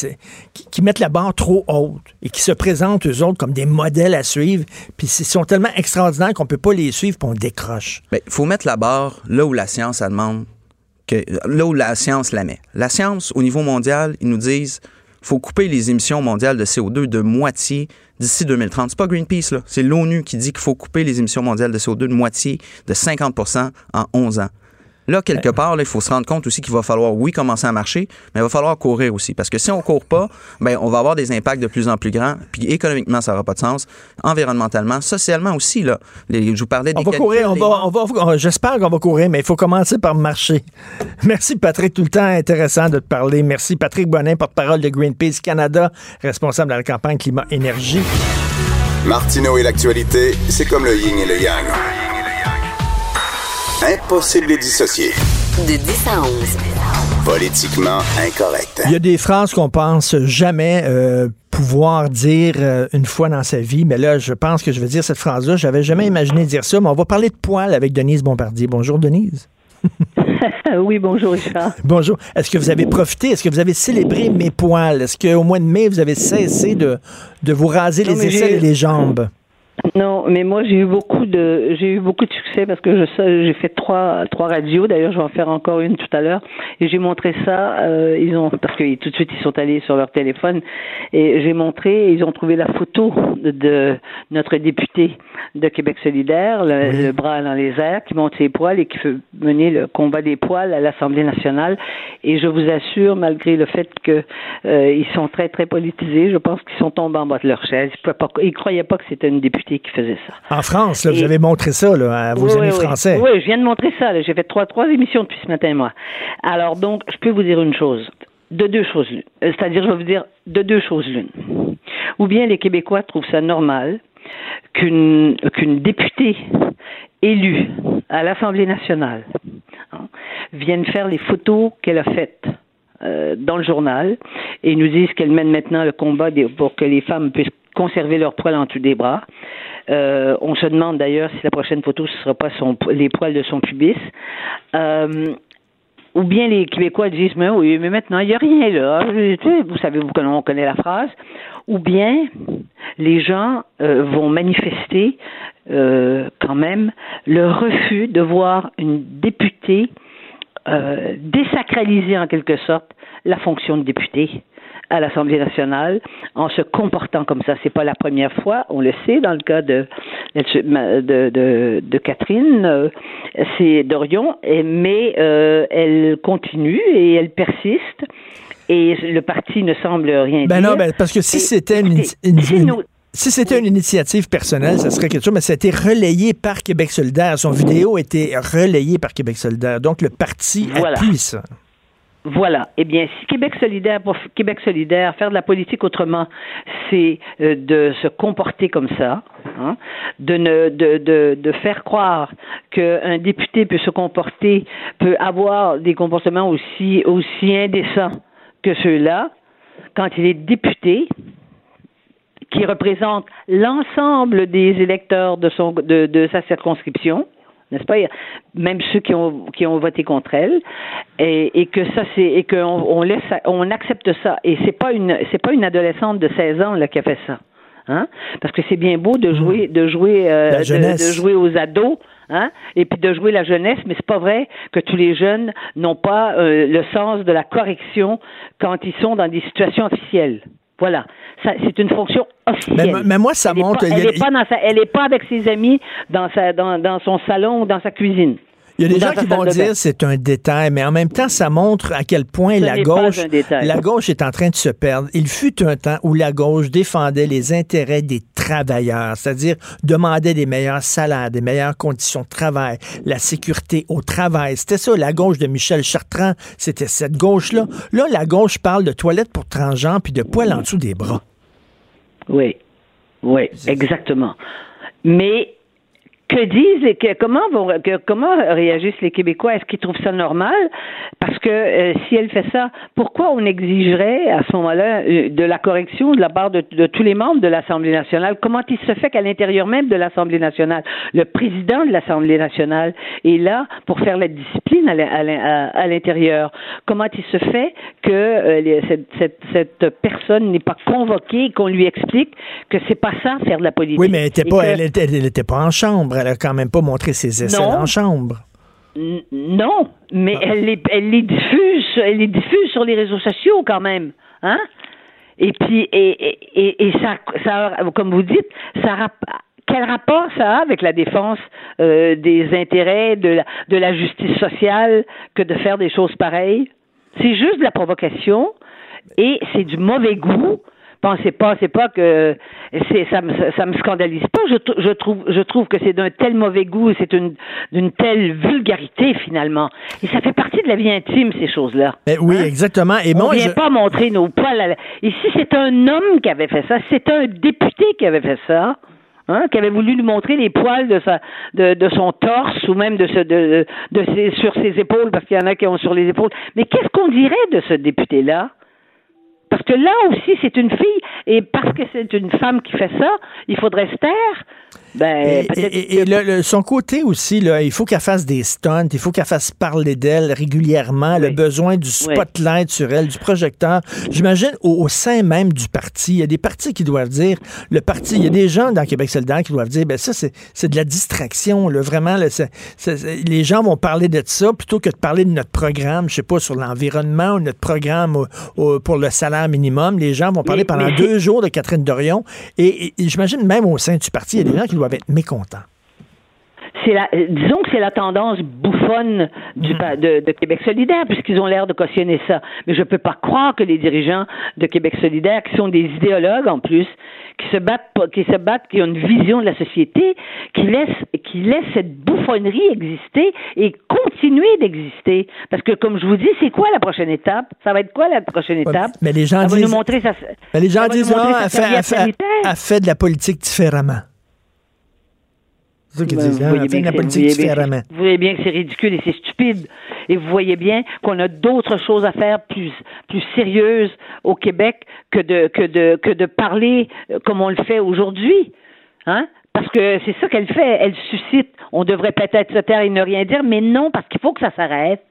qui, mettent la barre trop haute et qui se présentent, eux autres, comme des modèles à suivre, puis ils sont tellement extraordinaires qu'on peut pas les suivre, puis on décroche. Il faut mettre la barre là où la science demande, là où la science la met. La science, au niveau mondial, ils nous disent faut couper les émissions mondiales de CO2 de moitié d'ici 2030. C'est pas Greenpeace, là. C'est l'ONU qui dit qu'il faut couper les émissions mondiales de CO2 de moitié de 50% en 11 ans. Là, quelque part, là, il faut se rendre compte aussi qu'il va falloir, oui, commencer à marcher, mais il va falloir courir aussi. Parce que si on court pas, ben, on va avoir des impacts de plus en plus grands. Puis économiquement, ça n'aura pas de sens. Environnementalement, socialement aussi, là. Les- je vous parlais des On va courir, on va, on va, on- j'espère qu'on va courir, mais il faut commencer par marcher. Merci Patrick, tout le temps intéressant de te parler. Merci Patrick Bonin, porte-parole de Greenpeace Canada, responsable de la campagne climat-énergie. Martineau et l'actualité, c'est comme le yin et le yang. Impossible de les dissocier. De 10 à 11. Politiquement incorrect. Il y a des phrases qu'on pense jamais euh, pouvoir dire euh, une fois dans sa vie, mais là, je pense que je vais dire cette phrase-là. J'avais jamais imaginé dire ça, mais on va parler de poils avec Denise Bombardier. Bonjour Denise. oui, bonjour Richard. Bonjour. Est-ce que vous avez profité? Est-ce que vous avez célébré mes poils? Est-ce qu'au mois de mai, vous avez cessé de, de vous raser Non, les aisselles et les jambes? Non, mais moi j'ai eu beaucoup de j'ai eu beaucoup de succès parce que je j'ai fait trois trois radios. D'ailleurs, je vais en faire encore une tout à l'heure. Et j'ai montré ça. euh, ils ont parce que tout de suite ils sont allés sur leur téléphone et j'ai montré. Ils ont trouvé la photo de, de notre député de Québec solidaire, le, le bras dans les airs, qui monte ses poils et qui fait mener le combat des poils à l'Assemblée nationale. Et je vous assure, malgré le fait que euh, ils sont très très politisés, je pense qu'ils sont tombés en bas de leur chaise. Ils, ils croyaient pas que c'était une députée qui faisait ça. En France, là, vous avez montré ça là, à vos Oui, amis oui, français. Oui, je viens de montrer ça. J'ai fait trois, trois émissions depuis ce matin, moi. Alors, donc, je peux vous dire une chose. De deux choses l'une. Euh, C'est-à-dire, je vais vous dire de deux choses l'une. Ou bien les Québécois trouvent ça normal qu'une qu'une députée élue à l'Assemblée nationale hein, vienne faire les photos qu'elle a faites euh, dans le journal et nous disent qu'elle mène maintenant le combat pour que les femmes puissent conserver leurs poils en dessous des bras. Euh, on se demande d'ailleurs si la prochaine photo ce sera pas les poils de son pubis. Euh, ou bien les Québécois disent mais oui mais maintenant il n'y a rien là vous savez vous on connaît la phrase ou bien les gens euh, vont manifester quand même le refus de voir une députée désacraliser en quelque sorte la fonction de député à l'Assemblée nationale en se comportant comme ça. C'est pas la première fois, on le sait, dans le cas de de, de, de Catherine, euh, c'est Dorion, mais euh, elle continue et elle persiste. Et le parti ne semble rien Ben dire. non, ben, parce que si c'était une, si une- nous- Si c'était une initiative personnelle, ça serait quelque chose, mais ça a été relayé par Québec solidaire. Son vidéo a été relayée par Québec solidaire. Donc, le parti appuie ça. Voilà. Eh bien, si Québec solidaire, pour Québec solidaire, faire de la politique autrement, c'est euh, de se comporter comme ça, hein, de, ne, de, faire croire qu'un député peut se comporter, peut avoir des comportements aussi, aussi indécents que ceux-là, quand il est député, qui représente l'ensemble des électeurs de sa circonscription, n'est-ce pas? Même ceux qui ont qui ont voté contre elle, et, et que ça c'est et qu'on on laisse on accepte ça et c'est pas une c'est pas une adolescente de 16 ans là qui a fait ça, hein? Parce que c'est bien beau de jouer de jouer euh, de, jouer aux ados. Hein? Et puis de jouer la jeunesse, mais c'est pas vrai que tous les jeunes n'ont pas euh, le sens de la correction quand ils sont dans des situations officielles. Voilà. C'est une fonction officielle. Mais, moi, ça montre. elle n'est pas, pas, pas avec ses amis dans, sa, dans, dans son salon ou dans sa cuisine. Il y a des gens qui vont dire c'est un détail, mais en même temps, ça montre à quel point la gauche, la gauche est en train de se perdre. Il fut un temps où la gauche défendait les intérêts des travailleurs, c'est-à-dire demandait des meilleurs salaires, des meilleures conditions de travail, la sécurité au travail. C'était ça, la gauche de Michel Chartrand, c'était cette gauche-là. Là, la gauche parle de toilettes pour transgenres puis de poils en dessous des bras. Oui, oui, exactement. Mais que disent et que, comment vont que, comment réagissent les Québécois? Est-ce qu'ils trouvent ça normal? Parce que euh, si elle fait ça, pourquoi on exigerait à ce moment-là euh, de la correction de la part de, tous les membres de l'Assemblée nationale? Comment il se fait qu'à l'intérieur même de l'Assemblée nationale, le président de l'Assemblée nationale est là pour faire la discipline à l'intérieur? Comment il se fait que euh, cette, cette, cette, personne n'est pas convoquée et qu'on lui explique que c'est pas ça faire de la politique? Oui, mais elle était pas, elle était, elle était pas en chambre elle a quand même pas montré ses essais en chambre. non, mais ah. elle, les, elle les diffuse, elle les diffuse sur les réseaux sociaux quand même, hein? Et puis et, et, et ça, ça, comme vous dites, ça quel rapport ça a avec la défense euh, des intérêts de la, de la justice sociale que de faire des choses pareilles? C'est juste de la provocation et c'est du mauvais goût pensez pas, c'est pas que c'est ça me ça me scandalise pas. Je, je trouve je trouve que c'est d'un tel mauvais goût, c'est une d'une telle vulgarité finalement. Et ça fait partie de la vie intime ces choses-là. Ben oui, hein? exactement. Et On ne vient pas montrer nos poils. Ici, c'est un homme qui avait fait ça. C'est un député qui avait fait ça. Hein, qui avait voulu lui montrer les poils de sa de, de son torse ou même de ce de, de ses, sur ses épaules parce qu'il y en a qui ont sur les épaules. Mais qu'est-ce qu'on dirait de ce député là parce que là aussi, c'est une fille, et parce que c'est une femme qui fait ça, il faudrait se taire. Ben, et, et, son côté aussi, là, il faut qu'elle fasse des stunts, il faut qu'elle fasse parler d'elle régulièrement, le besoin du spotlight sur elle, du projecteur. J'imagine au, sein même du parti, il y a des partis qui doivent dire, le parti, il y a des gens dans Québec solidaire qui doivent dire, ben ça, c'est de la distraction, là, vraiment. Là, les gens vont parler de ça plutôt que de parler de notre programme, je sais pas, sur l'environnement ou notre programme pour le salaire minimum. Les gens vont parler pendant deux jours de Catherine Dorion. Et, et j'imagine même au sein du parti, il y a des gens qui doivent être mécontents la, disons que c'est la tendance bouffonne du, hmm. de, de, Québec solidaire, puisqu'ils ont l'air de cautionner ça. Mais je ne peux pas croire que les dirigeants de Québec solidaire, qui sont des idéologues en plus, qui se battent, qui se battent, qui ont une vision de la société, qui laissent, qui laissent cette bouffonnerie exister et continuer d'exister. Parce que, comme je vous dis, c'est quoi la prochaine étape? Ça va être quoi la prochaine étape? Mais les gens disent. Nous montrer mais les gens disent, ah, elle fait de la politique différemment. C'est ça disent. Vous, voyez bien que vous voyez bien que c'est ridicule et c'est stupide. Et vous voyez bien qu'on a d'autres choses à faire plus, plus sérieuses au Québec que de, que de, que de parler euh, comme on le fait aujourd'hui. Hein? Parce que c'est ça qu'elle fait. Elle suscite. On devrait peut-être se taire et ne rien dire, mais non, parce qu'il faut que ça s'arrête.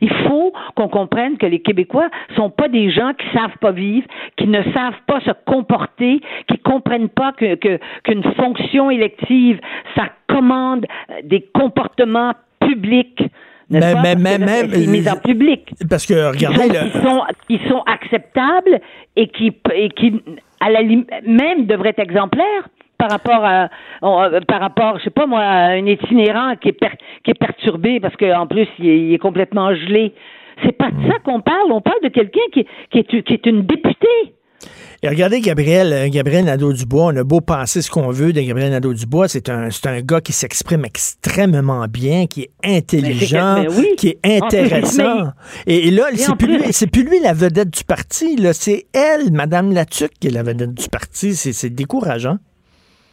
Il faut qu'on comprenne que les Québécois sont pas des gens qui savent pas vivre, qui ne savent pas se comporter, qui comprennent pas que, qu'une fonction élective, ça commande des comportements publics. Mais, mais, mais, même mis en public. Parce que regardez, qui sont, qui sont acceptables et qui, et qui à la même devraient être exemplaires par rapport à euh, par rapport, je sais pas moi, à un itinérant qui est qui est perturbé parce qu'en plus il est, complètement gelé. C'est pas de ça qu'on parle. On parle de quelqu'un qui, qui, est, qui est une députée. Et regardez Gabriel, euh, Gabriel Nadeau-Dubois, on a beau penser ce qu'on veut de Gabriel Nadeau-Dubois, c'est un, c'est un gars qui s'exprime extrêmement bien, qui est intelligent, oui. qui est plus, intéressant. Et, et là, c'est plus, plus- lui, c'est plus lui la vedette du parti, là, c'est elle, Madame Latuc, qui est la vedette du parti. C'est, c'est décourageant.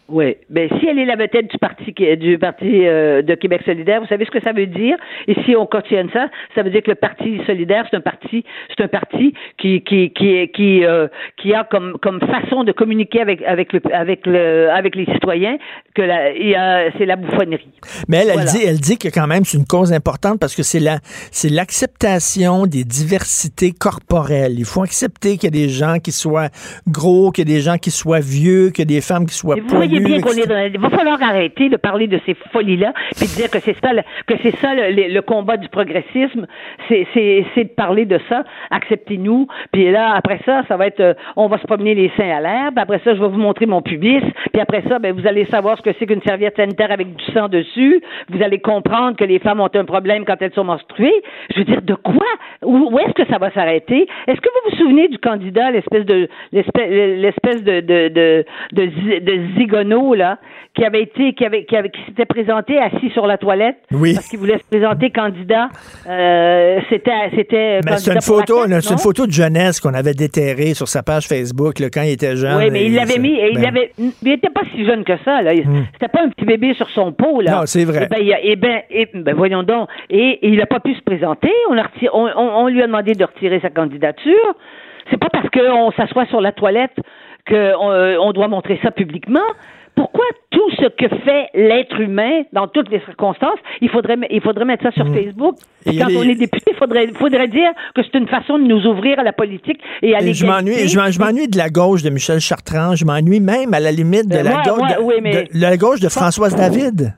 Oui. Ben, si elle est la vedette du parti du parti euh, de Québec solidaire, vous savez ce que ça veut dire? Et si on cautionne ça, ça veut dire que le parti solidaire, c'est un parti, c'est un parti qui qui qui qui euh, qui a comme comme façon de communiquer avec avec le avec le avec les citoyens que c'est la bouffonnerie. Mais elle, elle dit, elle dit que quand même c'est une cause importante parce que c'est la, c'est l'acceptation des diversités corporelles. Il faut accepter qu'il y a des gens qui soient gros, qu'il y a des gens qui soient vieux, qu'il y a des femmes qui soient Mais bien qu'on est dans, il va falloir arrêter de parler de ces folies-là, puis de dire que c'est ça, le, que c'est ça le, le- le combat du progressisme, c'est, c'est, c'est de parler de ça, acceptez-nous, puis là après ça, ça va être, euh, on va se promener les seins à l'air, puis après ça, je vais vous montrer mon pubis, puis après ça, ben vous allez savoir ce que c'est qu'une serviette sanitaire avec du sang dessus, vous allez comprendre que les femmes ont un problème quand elles sont menstruées. Je veux dire, de quoi? Où, où est-ce que ça va s'arrêter? Est-ce que vous vous souvenez du candidat, l'espèce de l'espèce, l'espèce de de de de, de là, qui avait été qui avait qui avait qui s'était présenté assis sur la toilette Oui. parce qu'il voulait se présenter candidat. Euh, c'était c'était Mais c'est une photo, c'est une photo de jeunesse qu'on avait déterrée sur sa page Facebook là, quand il était jeune. Oui, mais il Et l'avait mis, et il ben, avait, il était pas si jeune que ça, là. C'était pas un petit bébé sur son pot, là. Non, c'est vrai. Eh ben, il a- eh ben, eh ben, voyons donc. Et, et il a pas pu se présenter. On, a retiré- on, on- on lui a demandé de retirer sa candidature. C'est pas parce qu'on s'assoit sur la toilette qu'on euh, on doit montrer ça publiquement. Pourquoi tout ce que fait l'être humain dans toutes les circonstances, il faudrait, il faudrait mettre ça sur Facebook? Mm. Et Quand les- on est député, il faudrait, faudrait dire que c'est une façon de nous ouvrir à la politique et à Et Je m'ennuie, l'égalité. je m'en- je m'ennuie de la gauche de Michel Chartrand. Je m'ennuie même à la limite de Ben, la, gauche, oui, mais- de- la gauche de Françoise David.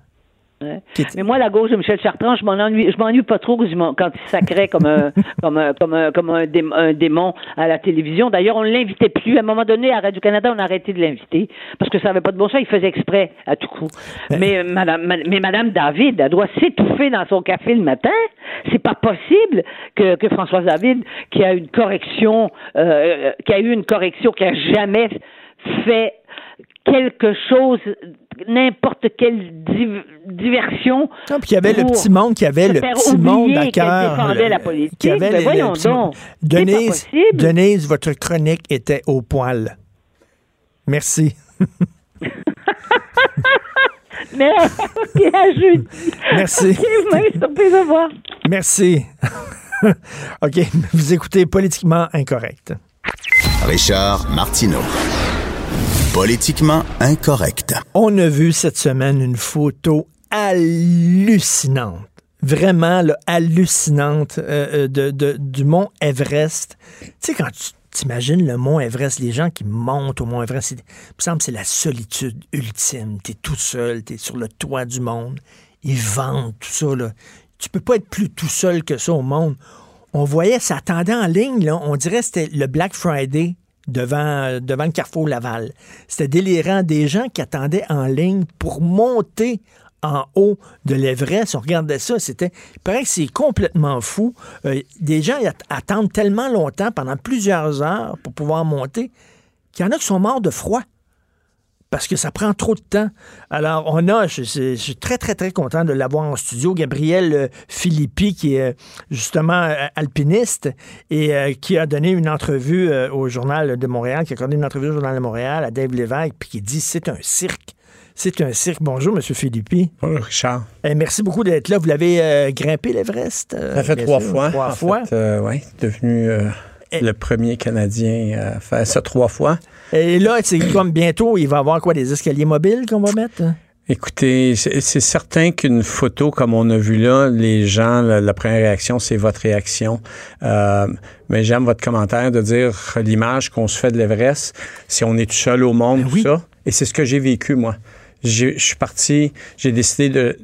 Ouais. Mais moi, la gauche de Michel Chartrand, je m'en ennuie, je m'ennuie pas trop quand il sacrait comme un, comme un, comme un, comme un, dé- un démon à la télévision. D'ailleurs, on ne l'invitait plus. À un moment donné, à Radio-Canada, on a arrêté de l'inviter parce que ça n'avait pas de bon sens. Il faisait exprès à tout coup. Mais, euh, madame, ma- mais Madame David, elle doit s'étouffer dans son café le matin. C'est pas possible que, que Françoise David, qui a une correction, euh, qui a eu une correction, qui a jamais fait quelque chose, n'importe quelle div- diversion. Ah, puis il y avait le petit monde, qui avait le petit monde à cœur. défendait le- la politique. qui avait Ben le- le voyons donc. Denise. Denise, votre chronique était au poil. Merci. Mais et à jeudi? Merci. Ok, vous m'avez surpris de voir. Merci. OK, vous écoutez Politiquement Incorrect. Richard Martineau. Politiquement incorrect. On a vu cette semaine une photo hallucinante. Vraiment hallucinante euh, euh, de, du mont Everest. Tu sais, quand tu t'imagines le mont Everest, les gens qui montent au mont Everest, il me semble c'est la solitude ultime. Tu es tout seul, tu es sur le toit du monde. Ils vendent tout ça. Là. Tu peux pas être plus tout seul que ça au monde. On voyait, ça attendait en ligne, là, on dirait que c'était le Black Friday devant, le Carrefour Laval. C'était délirant. Des gens qui attendaient en ligne pour monter en haut de l'Everest. On regardait ça, c'était. Il paraît que c'est complètement fou. Euh, des gens attendent tellement longtemps, pendant plusieurs heures, pour pouvoir monter, qu'il y en a qui sont morts de froid. Parce que ça prend trop de temps. Alors, on a, je, je- je suis très, très, très content de l'avoir en studio, Gabriel euh, Philippi, qui est euh, justement euh, alpiniste et euh, qui a donné une entrevue euh, au Journal de Montréal, qui a accordé une entrevue au Journal de Montréal à Dave Lévesque, puis qui dit c'est un cirque. C'est un cirque. Bonjour, M. Philippi. Bonjour, Richard. Eh, merci beaucoup d'être là. Vous l'avez grimpé, l'Everest? Ça fait trois sûr? fois. Trois en fois? ouais, devenu Et- le premier Canadien à faire ça trois fois. Et là, c'est comme bientôt, il va y avoir quoi, des escaliers mobiles qu'on va mettre? Écoutez, c'est certain qu'une photo comme on a vu là, les gens, la, la première réaction, c'est votre réaction. Euh, mais j'aime votre commentaire de dire l'image qu'on se fait de l'Everest, si on est tout seul au monde, Ben tout oui. ça. Et c'est ce que j'ai vécu, moi. Je suis parti, j'ai décidé de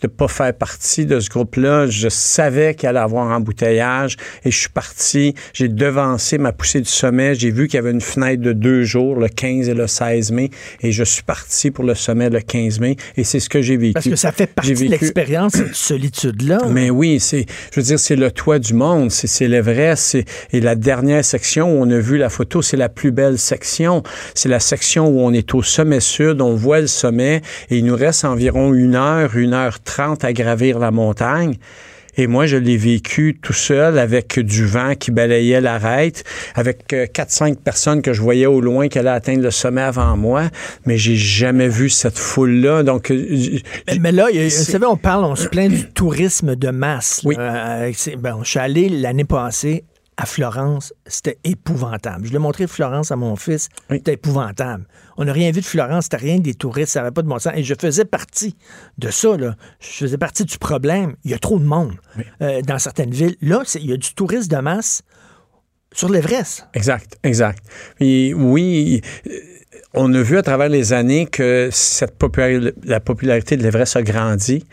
de pas faire partie de ce groupe-là. Je savais qu'il allait avoir embouteillage et je suis parti. J'ai devancé ma poussée du sommet. J'ai vu qu'il y avait une fenêtre de deux jours, le 15 et le 16 mai, et je suis parti pour le sommet le 15 mai. Et c'est ce que j'ai vécu. Parce que ça fait partie de l'expérience, cette solitude-là. Mais oui, c'est, je veux dire, c'est le toit du monde. C'est, c'est l'Everest. Et la dernière section où on a vu la photo, c'est la plus belle section. C'est la section où on est au sommet sud, on voit le sommet et il nous reste environ une heure, une heure à gravir la montagne. Et moi, je l'ai vécu tout seul avec du vent qui balayait l'arête, avec euh, quatre, cinq personnes que je voyais au loin qui allaient atteindre le sommet avant moi, mais j'ai jamais vu cette foule-là. Donc, euh, mais, là, vous savez, on parle, on se plaint du tourisme de masse. Oui. Euh, ben, je suis allé l'année passée à Florence, c'était épouvantable. Je l'ai montré Florence à mon fils, c'était épouvantable. On n'a rien vu de Florence, c'était rien des touristes, ça n'avait pas de bon sens. Et je faisais partie de ça, là. Je faisais partie du problème. Il y a trop de monde euh, dans certaines villes. Là, il y a du tourisme de masse sur l'Everest. Exact, exact. Et oui, euh, on a vu à travers les années que cette la popularité de l'Everest a grandi.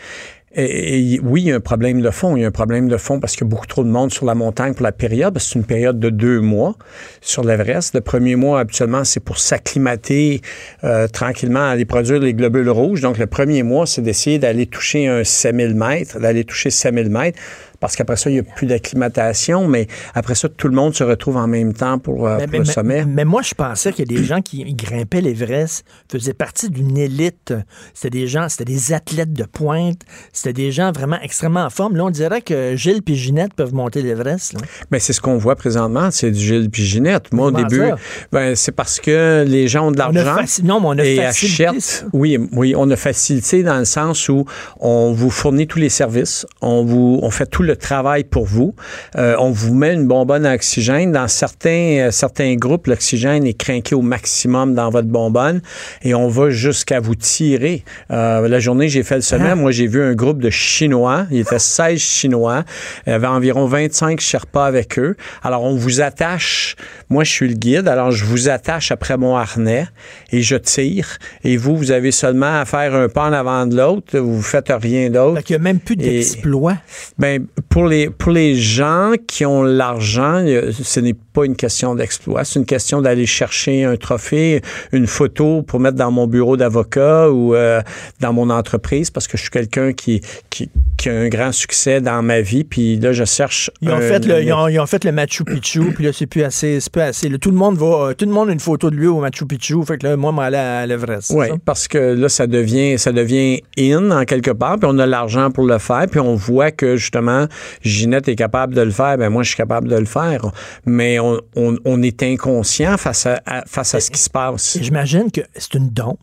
Et, oui, il y a un problème de fond. Il y a un problème de fond parce qu'il y a beaucoup trop de monde sur la montagne pour la période. C'est une période de deux mois sur l'Everest. Le premier mois, habituellement, c'est pour s'acclimater euh, tranquillement à aller produire les globules rouges. Donc, le premier mois, c'est d'essayer d'aller toucher un 7000 mètres, d'aller toucher 7000 mètres parce qu'après ça, il n'y a plus d'acclimatation, mais après ça, tout le monde se retrouve en même temps pour, euh, le sommet. Mais, moi, je pensais que des gens qui grimpaient l'Everest faisaient partie d'une élite. C'était des gens, c'était des athlètes de pointe, c'était des gens vraiment extrêmement en forme. Là, on dirait que Gilles et Ginette peuvent monter l'Everest. Mais c'est ce qu'on voit présentement, c'est du Gilles et Ginette. Moi, au début, ben, c'est parce que les gens ont de l'argent. Non, mais on a et achètent. Oui, oui, on a facilité dans le sens où on vous fournit tous les services, on vous, on fait tout le travail pour vous. Euh, on vous met une bonbonne à oxygène. Dans certains, euh, certains groupes, l'oxygène est craqué au maximum dans votre bonbonne et on va jusqu'à vous tirer. Euh, la journée, j'ai fait le sommet. Ah. Moi, j'ai vu un groupe de Chinois. Il était 16 Chinois. Il y avait environ 25 Sherpas avec eux. Alors, on vous attache. Moi, je suis le guide. Alors, je vous attache après mon harnais et je tire. Et vous, vous avez seulement à faire un pas en avant de l'autre. Vous ne faites rien d'autre. Il n'y a même plus d'exploit. Ben, pour les, pour les gens qui ont l'argent, ce n'est pas une question d'exploit, c'est une question d'aller chercher un trophée, une photo pour mettre dans mon bureau d'avocat ou euh, dans mon entreprise parce que je suis quelqu'un qui, qui, qui, a un grand succès dans ma vie. Puis là, je cherche. Ils ont, fait, le, ils ont, fait le Machu Picchu, puis là, c'est plus assez. C'est plus assez. tout le monde va. tout le monde a une photo de lui au Machu Picchu. Fait que là, moi, je à l'Everest. Oui, parce que là, ça devient, ça devient in en quelque part, puis on a l'argent pour le faire, puis on voit que justement, Ginette est capable de le faire, ben moi, je suis capable de le faire. Mais on, est inconscient face à, face à ce qui se passe. J'imagine que c'est une dompe.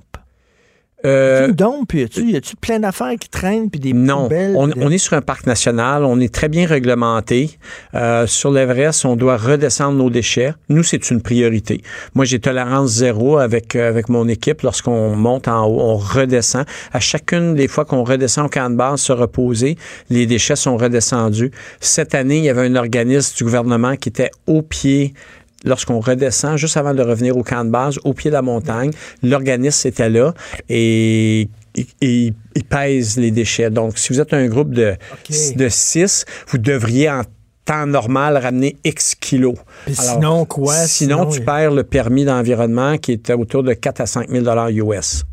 Euh, une puis y a-tu plein d'affaires qui traînent, puis des non, on, on, est sur un parc national, on est très bien réglementé. Euh, sur l'Everest, on doit redescendre nos déchets. Nous, c'est une priorité. Moi, j'ai tolérance zéro avec euh, avec mon équipe. Lorsqu'on monte en haut, on redescend. À chacune des fois qu'on redescend au camp de base, se reposer, les déchets sont redescendus. Cette année, il y avait un organisme du gouvernement qui était au pied lorsqu'on redescend, juste avant de revenir au camp de base, au pied de la montagne, l'organisme était là et il pèse les déchets. Donc, si vous êtes un groupe de, de six, vous devriez en temps normal ramener X kilos. sinon, quoi? Sinon, tu perds le permis d'environnement qui est autour de 4 à 5 000 US.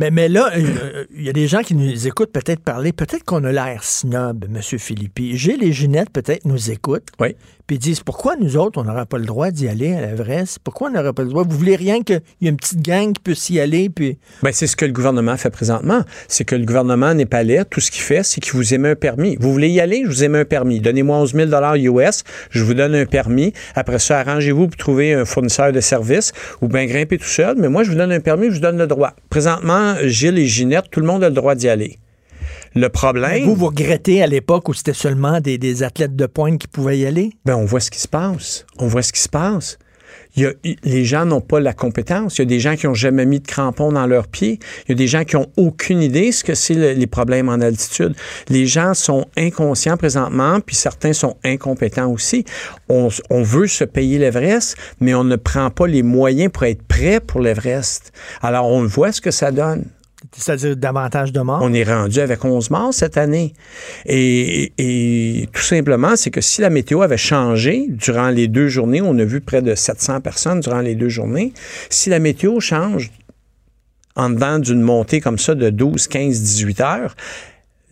Mais, mais là, euh, il y a des gens qui nous écoutent peut-être parler. Peut-être qu'on a l'air snob, M. Philippi. Gilles et Ginette, peut-être, nous écoutent. Oui. Puis ils disent pourquoi nous autres, on n'aurait pas le droit d'y aller à l'Everest? Pourquoi on n'aurait pas le droit? Vous voulez rien qu'il y ait une petite gang qui puisse y aller? Puis... Bien, c'est ce que le gouvernement fait présentement. C'est que le gouvernement népalais, tout ce qu'il fait, c'est qu'il vous émet un permis. Vous voulez y aller? Je vous émets un permis. Donnez-moi 11 000 US, je vous donne un permis. Après ça, arrangez-vous pour trouver un fournisseur de services ou bien grimper tout seul. Mais moi, je vous donne un permis, je vous donne le droit. Présentement, Gilles et Ginette, tout le monde a le droit d'y aller. Le problème. Vous, vous regrettez à l'époque où c'était seulement des, athlètes de pointe qui pouvaient y aller? Ben, on voit ce qui se passe. On voit ce qui se passe. Les gens n'ont pas la compétence. Il y a des gens qui n'ont jamais mis de crampons dans leurs pieds. Il y a des gens qui n'ont aucune idée ce que c'est les problèmes en altitude. Les gens sont inconscients présentement, puis certains sont incompétents aussi. On, on veut se payer l'Everest, mais on ne prend pas les moyens pour être prêt pour l'Everest. Alors, on voit ce que ça donne C'est-à-dire davantage de morts? On est rendu avec 11 morts cette année. Et, et tout simplement, c'est que si la météo avait changé durant les deux journées, on a vu près de 700 personnes durant les deux journées, si la météo change en dedans d'une montée comme ça de 12, 15, 18 heures,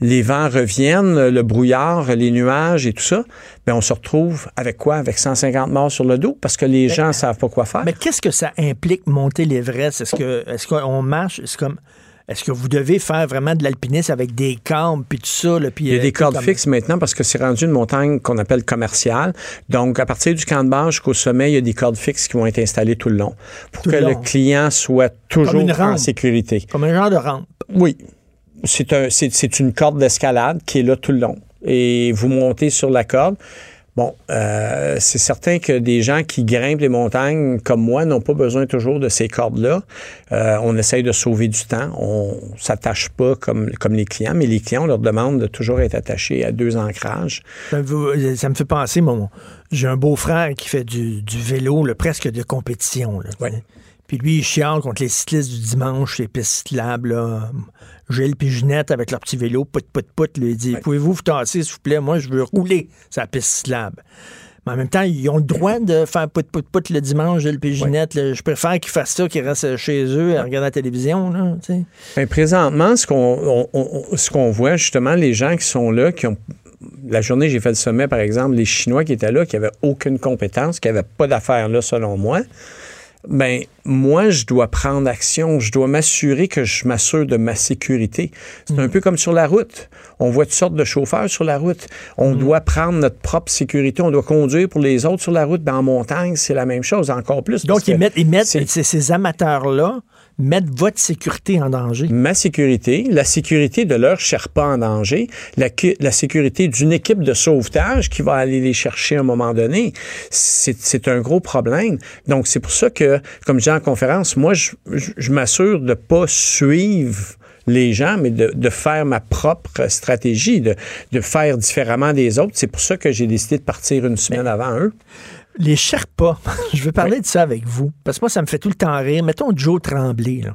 les vents reviennent, le brouillard, les nuages et tout ça, bien, on se retrouve avec quoi? Avec 150 morts sur le dos parce que les gens ne savent pas quoi faire. Mais qu'est-ce que ça implique monter l'Everest? Est-ce que est-ce qu'on marche? C'est comme est-ce que vous devez faire vraiment de l'alpinisme avec des cordes puis tout ça? Là, puis, Il y a euh, des cordes comme- fixes maintenant parce que c'est rendu une montagne qu'on appelle commerciale. Donc, à partir du camp de base jusqu'au sommet, il y a des cordes fixes qui vont être installées tout le long pour Tout que le client soit toujours une en rampe. sécurité. Comme un genre de rampe. Oui. C'est un, une corde d'escalade qui est là tout le long. Et vous montez sur la corde. Bon, euh, c'est certain que des gens qui grimpent les montagnes comme moi n'ont pas besoin toujours de ces cordes-là. Euh, on essaye de sauver du temps. On s'attache pas comme, comme les clients, mais les clients, on leur demande de toujours être attachés à deux ancrages. Ça me, ça me fait penser, mon, j'ai un beau-frère qui fait du, du vélo, là, presque de compétition. Là. Puis lui, il chiale contre les cyclistes du dimanche, les pistes cyclables, là. Gilles puis Ginette avec leur petit vélo, pout, pout, pout, lui dit Pouvez-vous vous tasser, s'il vous plaît? Moi, je veux rouler sa piste cyclable. Mais en même temps, ils ont le droit de faire pout, pout, pout le dimanche, Gilles puis Ginette. Je préfère qu'ils fassent ça qu'ils restent chez eux à regarder la télévision. Là, tu sais. Ben, présentement, ce qu'on qu'on voit, justement, les gens qui sont là, qui ont. La journée, j'ai fait le sommet, par exemple, les Chinois qui étaient là, qui n'avaient aucune compétence, qui n'avaient pas d'affaires là, selon moi. Ben, moi, je dois prendre action. Je dois m'assurer que je m'assure de ma sécurité. C'est un peu comme sur la route. On voit toutes sortes de chauffeurs sur la route. On doit prendre notre propre sécurité. On doit conduire pour les autres sur la route. Ben, en montagne, c'est la même chose, encore plus. Donc, ils mettent, ils mettent c'est- ces, ces amateurs-là mettent votre sécurité en danger. ma sécurité, la sécurité de leur Sherpa en danger, la, la sécurité d'une équipe de sauvetage qui va aller les chercher à un moment donné. C'est c'est un gros problème. Donc, c'est pour ça que, comme je dis en conférence, moi, je, je- je m'assure de pas suivre les gens, mais de, de faire ma propre stratégie, de, de faire différemment des autres. C'est pour ça que j'ai décidé de partir une semaine avant eux. Les Sherpas, je veux parler de ça avec vous, parce que moi, ça me fait tout le temps rire. Mettons Joe Tremblay. là.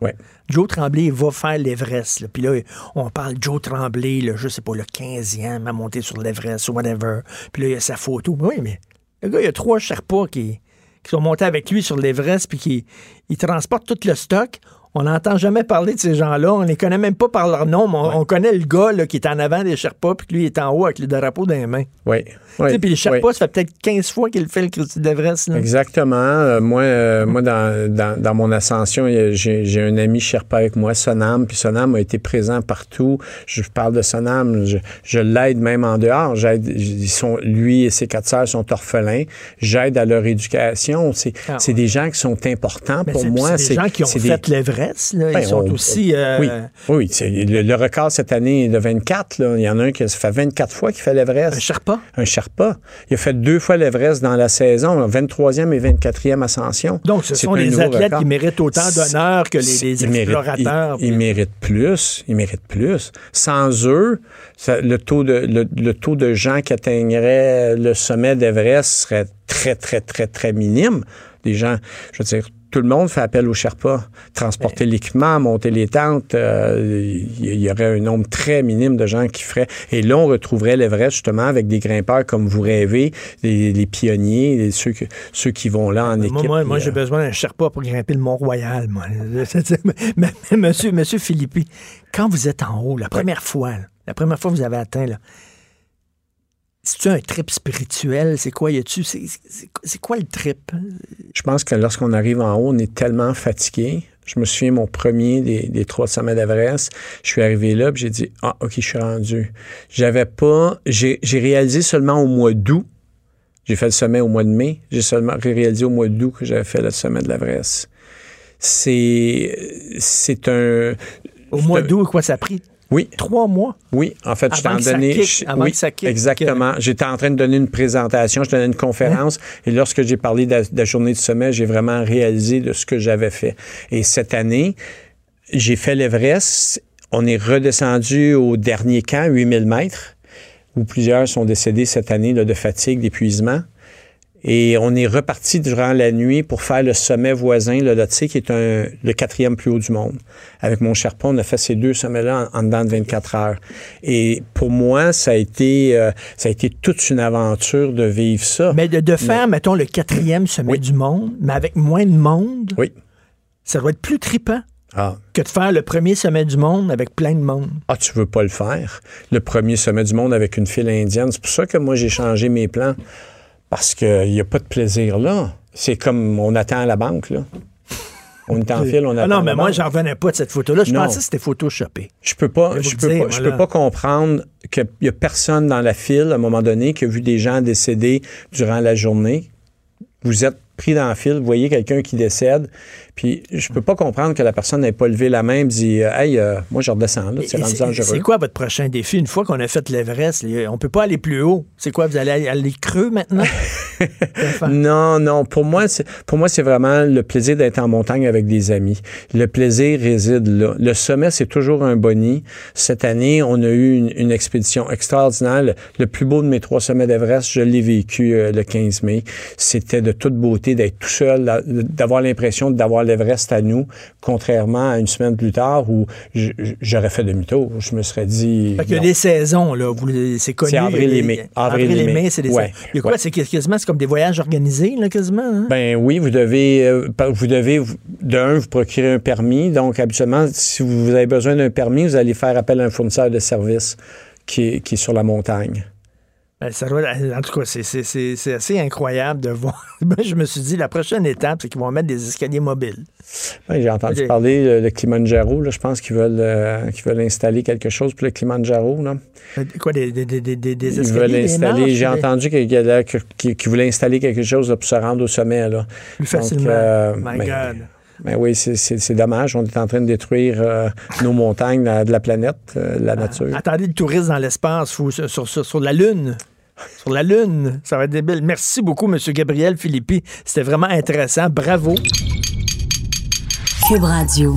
Joe Tremblay va faire l'Everest. là. Puis là, on parle Joe Tremblay, là, je sais pas, le 15e à monter sur l'Everest ou whatever. Puis là, il y a sa photo. Oui, mais le gars, il y a trois Sherpas qui, qui sont montés avec lui sur l'Everest puis qui ils transportent tout le stock. On n'entend jamais parler de ces gens-là. On les connaît même pas par leur nom, mais on, on connaît le gars là, qui est en avant des Sherpas puis lui est en haut avec le drapeau dans les mains. Oui. Puis les Sherpas, ça fait peut-être 15 fois qu'il fait le Christy d'Everest. Exactement. Euh, moi, euh, moi dans, dans, dans mon ascension, j'ai un ami Sherpa avec moi, Sonam, puis Sonam a été présent partout. Je parle de Sonam, je, je l'aide même en dehors. Ils sont, lui et ses quatre sœurs sont orphelins. J'aide à leur éducation. C'est Ah, des gens qui sont importants Mais pour moi. c'est des gens qui ont fait l'Everest. Là. Ils Ben, sont on- aussi. euh, Oui, oui c'est- le, le record cette année est de 24. Là. Il y en a un qui ça fait 24 fois qu'il fait l'Everest Un Sherpa? un Sherpa. Il a fait deux fois l'Everest dans la saison, là, 23e et 24e ascension. Donc, ce sont des athlètes record. qui méritent autant d'honneur que les, explorateurs. Ils, ils méritent plus. Ils méritent plus. Sans eux, ça- le, taux de, le, le taux de gens qui atteigneraient le sommet d'Everest serait très, très, très, très minime. Des gens, je veux dire, tout le monde fait appel aux Sherpas. Transporter l'équipement, monter les tentes, euh, il y, y aurait un nombre très minime de gens qui feraient. Et là, on retrouverait l'Everest justement avec des grimpeurs comme vous rêvez, les, les pionniers, les- ceux, que- ceux qui vont là en Moi, équipe. moi, j'ai euh, besoin d'un Sherpa pour grimper le Mont-Royal, moi. Mais, monsieur, monsieur Philippi, quand vous êtes en haut, la première fois, là, la première fois que vous avez atteint, là, c'est-tu un trip spirituel? C'est quoi, y a-tu? C'est, quoi le trip? Je pense que lorsqu'on arrive en haut, on est tellement fatigué. Je me souviens, mon premier des, des trois sommets d'Everest, je suis arrivé là, puis j'ai dit, ah, OK, je suis rendu. J'avais pas, j'ai réalisé seulement au mois d'août, j'ai fait le sommet au mois de mai, j'ai seulement réalisé au mois d'août que j'avais fait le sommet de l'Everest. C'est, c'est un, Au mois d'août, quoi, ça a pris? Oui, trois mois? oui, en fait, Avant je- avant oui, que ça kick. exactement. J'étais en train de donner une présentation, je donnais une conférence, et lorsque j'ai parlé de la, de la journée du sommet, j'ai vraiment réalisé de ce que j'avais fait. Et cette année, j'ai fait l'Everest. On est redescendu au dernier camp, 8000 mètres, où plusieurs sont décédés cette année là, de fatigue, d'épuisement. Et on est reparti durant la nuit pour faire le sommet voisin, le Lhotse, qui est un, le quatrième plus haut du monde. Avec mon Sherpa, on a fait ces deux sommets-là en, en dedans de 24 heures. Et pour moi, ça a été, euh, ça a été toute une aventure de vivre ça. Mais de, de faire, mettons, le quatrième sommet Oui. du monde, mais avec moins de monde, Oui. ça doit être plus trippant Ah. que de faire le premier sommet du monde avec plein de monde. Ah, tu veux pas le faire? Le premier sommet du monde avec une file indienne. C'est pour ça que moi, j'ai changé mes plans. Parce qu'il n'y a pas de plaisir là. C'est comme on attend à la banque, là. On est en file, on attend Ah non, à mais la moi, j'en revenais pas de cette photo-là. Je Non. pensais que c'était photoshopé. Je peux pas, Je peux dire, pas, je peux pas comprendre qu'il y a personne dans la file à un moment donné qui a vu des gens décéder durant la journée. Vous êtes pris dans la file, vous voyez quelqu'un qui décède, puis je peux pas comprendre que la personne n'ait pas levé la main et dit euh, Hey, euh, moi je redescends c'est dangereux. c'est quoi votre prochain défi? Une fois qu'on a fait l'Everest, on peut pas aller plus haut. C'est quoi? Vous allez aller, creux maintenant? Non, non. Pour moi, c'est pour moi, c'est vraiment le plaisir d'être en montagne avec des amis. Le plaisir réside là. Le sommet, c'est toujours un boni. Cette année, on a eu une, une expédition extraordinaire. Le, le plus beau de mes trois sommets d'Everest, je l'ai vécu euh, le 15 mai. C'était de toute beauté d'être tout seul, d'avoir l'impression d'avoir l'Everest à nous, contrairement à une semaine plus tard où j'aurais fait demi-tour. Je me serais dit. Fait qu'il y a des saisons, là. Vous- C'est connu. C'est avril il et mai. Avril, Avril et mai, c'est des Ouais, Il y a quoi? ouais. C'est quasiment c'est comme des voyages organisés, là, quasiment. hein? Ben oui, vous devez, euh, vous devez, vous- d'un, vous procurer un permis. Donc, habituellement, si vous avez besoin d'un permis, vous allez faire appel à un fournisseur de services qui est, qui est sur la montagne. Ben, ça doit- en tout cas, c'est- assez incroyable de voir. Ben, je me suis dit, la prochaine étape, c'est qu'ils vont mettre des escaliers mobiles. Ouais, J'ai entendu parler euh, de Kilimanjaro. Là, je pense qu'ils veulent, euh, veulent installer quelque chose pour le Kilimanjaro. Là. Euh, Quoi, des, des, des, des, des Ils escaliers? veulent installer. J'ai entendu qu'ils qu'ils voulaient installer quelque chose là, pour se rendre au sommet. Là. Plus facilement. euh, My ben, God. Ben oui, c'est- dommage. On est en train de détruire euh, nos montagnes la- de la planète, euh, la nature. Attendez le tourisme dans l'espace, sur, sur- sur la Lune. Sur la Lune. Ça va être débile. Merci beaucoup, M. Gabriel Philippi. C'était vraiment intéressant. Bravo. Cube Radio.